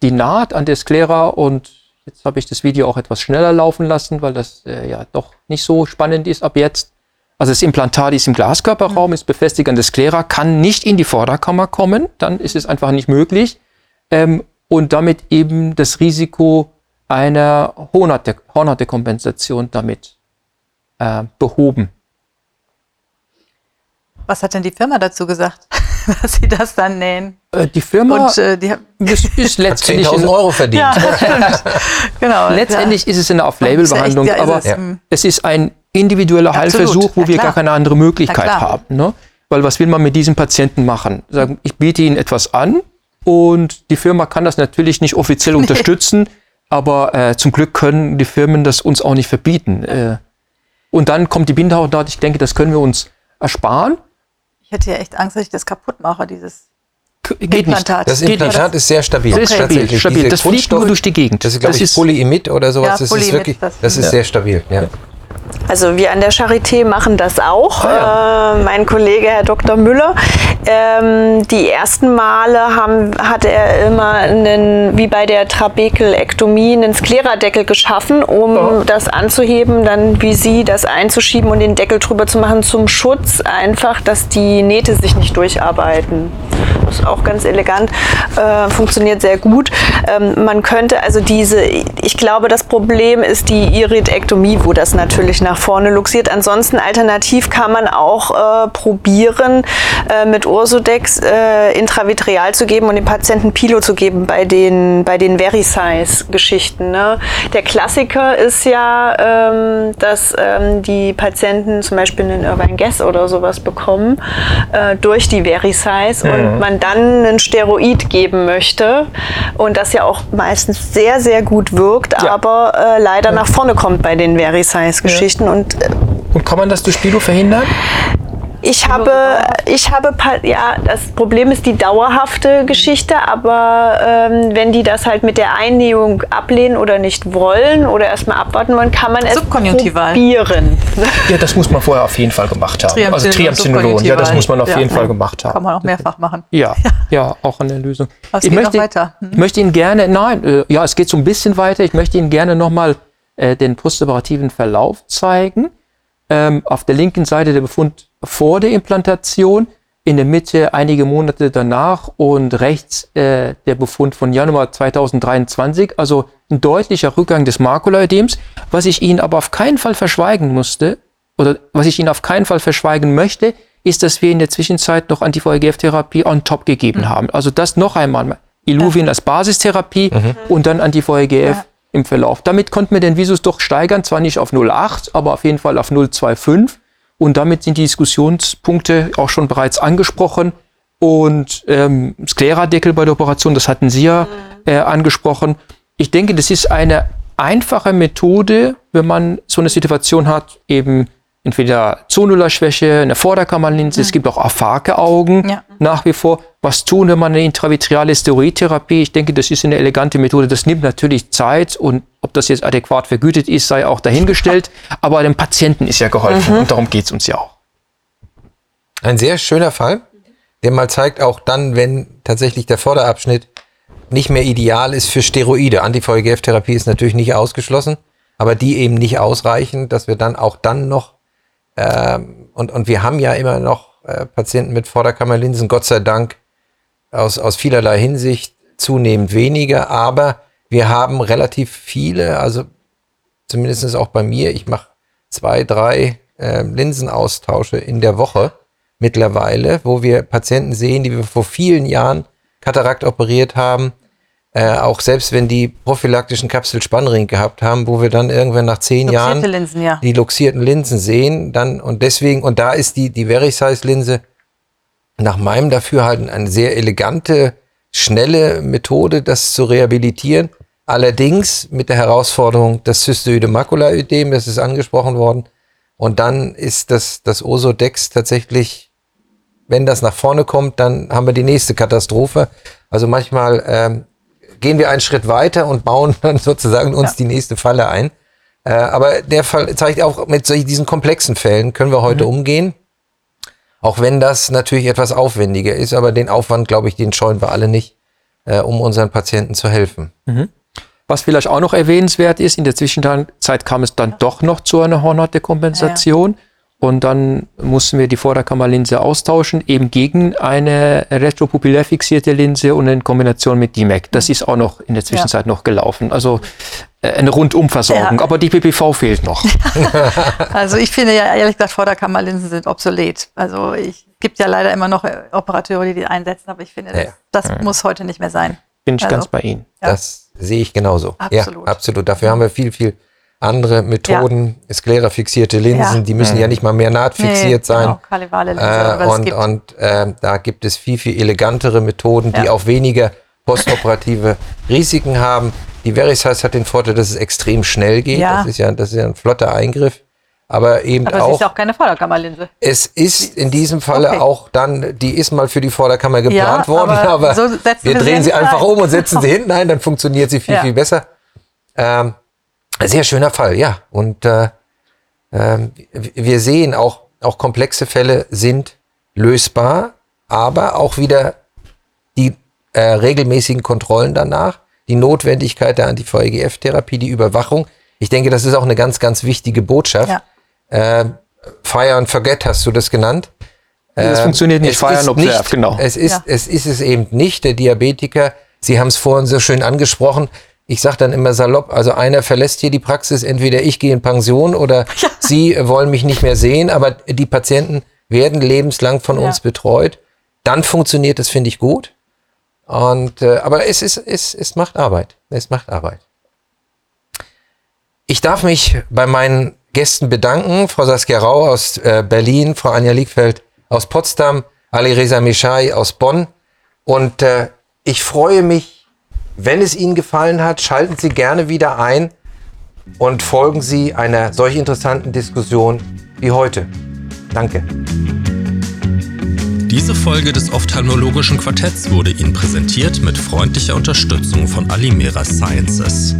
Speaker 7: die Naht an der Sklera und jetzt habe ich das Video auch etwas schneller laufen lassen, weil das äh, ja doch nicht so spannend ist ab jetzt. Also das Implantat ist im Glaskörperraum, ist befestigt an der Sklera, kann nicht in die Vorderkammer kommen, dann ist es einfach nicht möglich. Ähm, und damit eben das Risiko einer Hornhautde Hornhautdekompensation damit äh, behoben.
Speaker 5: Was hat denn die Firma dazu gesagt, dass sie das dann nähen?
Speaker 7: Äh, die Firma
Speaker 5: Und äh, die
Speaker 7: ist, ist letztendlich,
Speaker 3: 10.000
Speaker 7: in,
Speaker 3: Euro verdient.
Speaker 5: ja, genau.
Speaker 7: letztendlich ist es eine Off-Label-Behandlung,
Speaker 5: Ja,
Speaker 7: aber
Speaker 5: es. Ja.
Speaker 7: es ist ein individueller
Speaker 5: Absolut.
Speaker 7: Heilversuch, wo
Speaker 5: Ja,
Speaker 7: wir gar keine andere Möglichkeit haben. Ne? Weil was will man mit diesem Patienten machen? Sagen, ich biete Ihnen etwas an und die Firma kann das natürlich nicht offiziell unterstützen, aber äh, zum Glück können die Firmen das uns auch nicht verbieten. Äh, und dann kommt die Bindehautnaht, ich denke, das können wir uns ersparen.
Speaker 5: Ich hätte ja echt Angst, dass ich das kaputt mache, dieses
Speaker 7: Geht nicht.
Speaker 5: Implantat.
Speaker 3: Das
Speaker 7: Geht
Speaker 3: Implantat ist sehr stabil.
Speaker 7: Das ist stabil,
Speaker 3: Tatsächlich.
Speaker 7: stabil. Das fliegt nur durch die Gegend.
Speaker 3: Das ist, glaube
Speaker 7: Das
Speaker 3: ich,
Speaker 7: ist-
Speaker 3: Polyimid oder sowas.
Speaker 5: Ja,
Speaker 3: das ist
Speaker 5: Polyimid,
Speaker 3: wirklich,
Speaker 5: das-
Speaker 3: das ist sehr stabil. Ja.
Speaker 4: Also wir an der Charité machen das auch. Äh, mein Kollege Herr Dr. Müller. Ähm, die ersten Male haben, hat er immer einen, wie bei der Trabekelektomie einen Skleradeckel geschaffen, um das anzuheben, dann wie Sie das einzuschieben und den Deckel drüber zu machen zum Schutz, einfach, dass die Nähte sich nicht durcharbeiten. Das ist auch ganz elegant, äh, funktioniert sehr gut. Ähm, man könnte also diese, ich glaube, das Problem ist die Iridektomie, wo das natürlich nach vorne luxiert. Ansonsten alternativ kann man auch äh, probieren, äh, mit Ursodex äh, intravitreal zu geben und dem Patienten Pilo zu geben bei den, bei den Verisize-Geschichten. Ne? Der Klassiker ist ja, ähm, dass ähm, die Patienten zum Beispiel einen Irvine Guess oder sowas bekommen äh, durch die Verisize und man dann einen Steroid geben möchte und das ja auch meistens sehr, sehr gut wirkt, aber äh, leider nach vorne kommt bei den Verisize-Geschichten und äh,
Speaker 7: Und kann man das durch Pilo verhindern?
Speaker 4: Ich habe, ich habe, ja, das Problem ist die dauerhafte Geschichte, aber ähm, wenn die das halt mit der Einnähung ablehnen oder nicht wollen oder erstmal abwarten wollen, kann man es probieren.
Speaker 7: Ja, das muss man vorher auf jeden Fall gemacht haben.
Speaker 5: Triamcinolon,
Speaker 7: also Triamcinolon, ja, das muss man auf
Speaker 5: Ja,
Speaker 7: jeden Fall gemacht haben.
Speaker 5: Kann man auch mehrfach machen.
Speaker 7: Ja, ja, auch eine Lösung.
Speaker 5: Aber es geht noch weiter. Hm?
Speaker 7: Ich möchte Ihnen gerne, nein, äh, ja, es geht so ein bisschen weiter. Ich möchte Ihnen gerne nochmal äh, den postoperativen Verlauf zeigen. Ähm, auf der linken Seite der Befund vor der Implantation, in der Mitte einige Monate danach und rechts äh, der Befund von Januar 2023. Also ein deutlicher Rückgang des Makulaödems. Was ich Ihnen aber auf keinen Fall verschweigen musste, oder was ich Ihnen auf keinen Fall verschweigen möchte, ist, dass wir in der Zwischenzeit noch Anti-VEGF-Therapie on top gegeben haben. Also das noch einmal. Illuvien als Basistherapie und dann Anti-VEGF im Verlauf. Damit konnten wir den Visus doch steigern, zwar nicht auf 0,8, aber auf jeden Fall auf 0,25. Und damit sind die Diskussionspunkte auch schon bereits angesprochen. Und ähm, Skleradeckel bei der Operation, das hatten Sie ja äh, angesprochen. Ich denke, das ist eine einfache Methode, wenn man so eine Situation hat, eben entweder Zonullerschwäche, eine Vorderkammerlinse, es gibt auch Aphake-Augen
Speaker 5: Ja.
Speaker 7: nach wie vor. Was tun, wenn man eine intravitreale Steroidtherapie? Ich denke, das ist eine elegante Methode. Das nimmt natürlich Zeit und ob das jetzt adäquat vergütet ist, sei auch dahingestellt. Aber dem Patienten ist ja geholfen und darum geht's uns ja auch.
Speaker 3: Ein sehr schöner Fall, der mal zeigt, auch dann, wenn tatsächlich der Vorderabschnitt nicht mehr ideal ist für Steroide. Anti-VEGF-Therapie ist natürlich nicht ausgeschlossen, aber die eben nicht ausreichen, dass wir dann auch dann noch, ähm, und, und wir haben ja immer noch äh, Patienten mit Vorderkammerlinsen, Gott sei Dank, aus, aus vielerlei Hinsicht zunehmend weniger, aber wir haben relativ viele, also zumindest auch bei mir, ich mache zwei, drei äh, Linsenaustausche in der Woche mittlerweile, wo wir Patienten sehen, die wir vor vielen Jahren Katarakt operiert haben, äh, auch selbst wenn die prophylaktischen Kapselspannring gehabt haben, wo wir dann irgendwann nach zehn Jahren
Speaker 5: Linsen, ja.
Speaker 3: die luxierten Linsen sehen, dann und deswegen, und da ist die, die Verisize-Linse nach meinem Dafürhalten eine sehr elegante schnelle Methode, das zu rehabilitieren. Allerdings mit der Herausforderung, das zystoide Makulaödem, das ist angesprochen worden. Und dann ist das, das Osodex tatsächlich, wenn das nach vorne kommt, dann haben wir die nächste Katastrophe. Also manchmal ähm, gehen wir einen Schritt weiter und bauen dann sozusagen uns ja. die nächste Falle ein. Äh, aber der Fall zeigt auch, mit solchen, diesen komplexen Fällen können wir heute mhm. umgehen. Auch wenn das natürlich etwas aufwendiger ist, aber den Aufwand, glaube ich, den scheuen wir alle nicht, äh, um unseren Patienten zu helfen.
Speaker 7: Mhm. Was vielleicht auch noch erwähnenswert ist, in der Zwischenzeit kam es dann doch noch zu einer Hornhautekompensation. Ja, ja. Und dann mussten wir die Vorderkammerlinse austauschen, eben gegen eine retropupillär fixierte Linse und in Kombination mit DMAC. Das ist auch noch in der Zwischenzeit ja. noch gelaufen. Also äh, eine Rundumversorgung. Ja. Aber die PPV fehlt noch.
Speaker 5: also ich finde ja ehrlich gesagt, Vorderkammerlinsen sind obsolet. Also es gibt ja leider immer noch Operateure, die die einsetzen, aber ich finde, das, das mhm. muss heute nicht mehr sein.
Speaker 7: Bin ich also, ganz bei Ihnen.
Speaker 3: Das sehe ich genauso. Absolut. Ja, absolut. Dafür haben wir viel, viel andere Methoden, ja. sklera-fixierte Linsen, ja. die müssen mhm. ja nicht mal mehr nahtfixiert nee, sein. Genau. Linse, äh, und und äh, da gibt es viel, viel elegantere Methoden, die auch weniger postoperative Risiken haben. Die Verisize hat den Vorteil, dass es extrem schnell geht. Ja. Das, ist ja, das ist ja ein flotter Eingriff. Aber eben aber auch.
Speaker 5: es ist auch keine Vorderkammerlinse.
Speaker 3: Es ist in diesem Falle okay. auch dann, die ist mal für die Vorderkammer geplant ja, worden, aber, aber so wir drehen sie einfach um und setzen sie hinten ein, dann funktioniert sie viel, ja. viel besser. Ähm, sehr schöner Fall, ja. Und äh, äh, wir sehen auch, auch komplexe Fälle sind lösbar, aber auch wieder die äh, regelmäßigen Kontrollen danach, die Notwendigkeit der Anti-VEGF-Therapie, die Überwachung. Ich denke, das ist auch eine ganz, ganz wichtige Botschaft. Ja. Äh, Fire and Forget hast du das genannt.
Speaker 7: Es funktioniert nicht,
Speaker 3: Fire and Observe, genau. Es ist, ja. es ist es eben nicht. Der Diabetiker, Sie haben es vorhin so schön angesprochen, ich sage dann immer salopp, also einer verlässt hier die Praxis, entweder ich gehe in Pension oder ja. Sie wollen mich nicht mehr sehen, aber die Patienten werden lebenslang von ja. uns betreut. Dann funktioniert das, finde ich, gut. Und, äh, aber es, ist, es, es macht Arbeit. Es macht Arbeit. Ich darf mich bei meinen Gästen bedanken. Frau Saskia Rau aus äh, Berlin, Frau Anja Liegfeld aus Potsdam, Ali Reza Mishai aus Bonn. Und äh, ich freue mich wenn es Ihnen gefallen hat, schalten Sie gerne wieder ein und folgen Sie einer solch interessanten Diskussion wie heute. Danke.
Speaker 2: Diese Folge des Ophthalmologischen Quartetts wurde Ihnen präsentiert mit freundlicher Unterstützung von Alimera Sciences.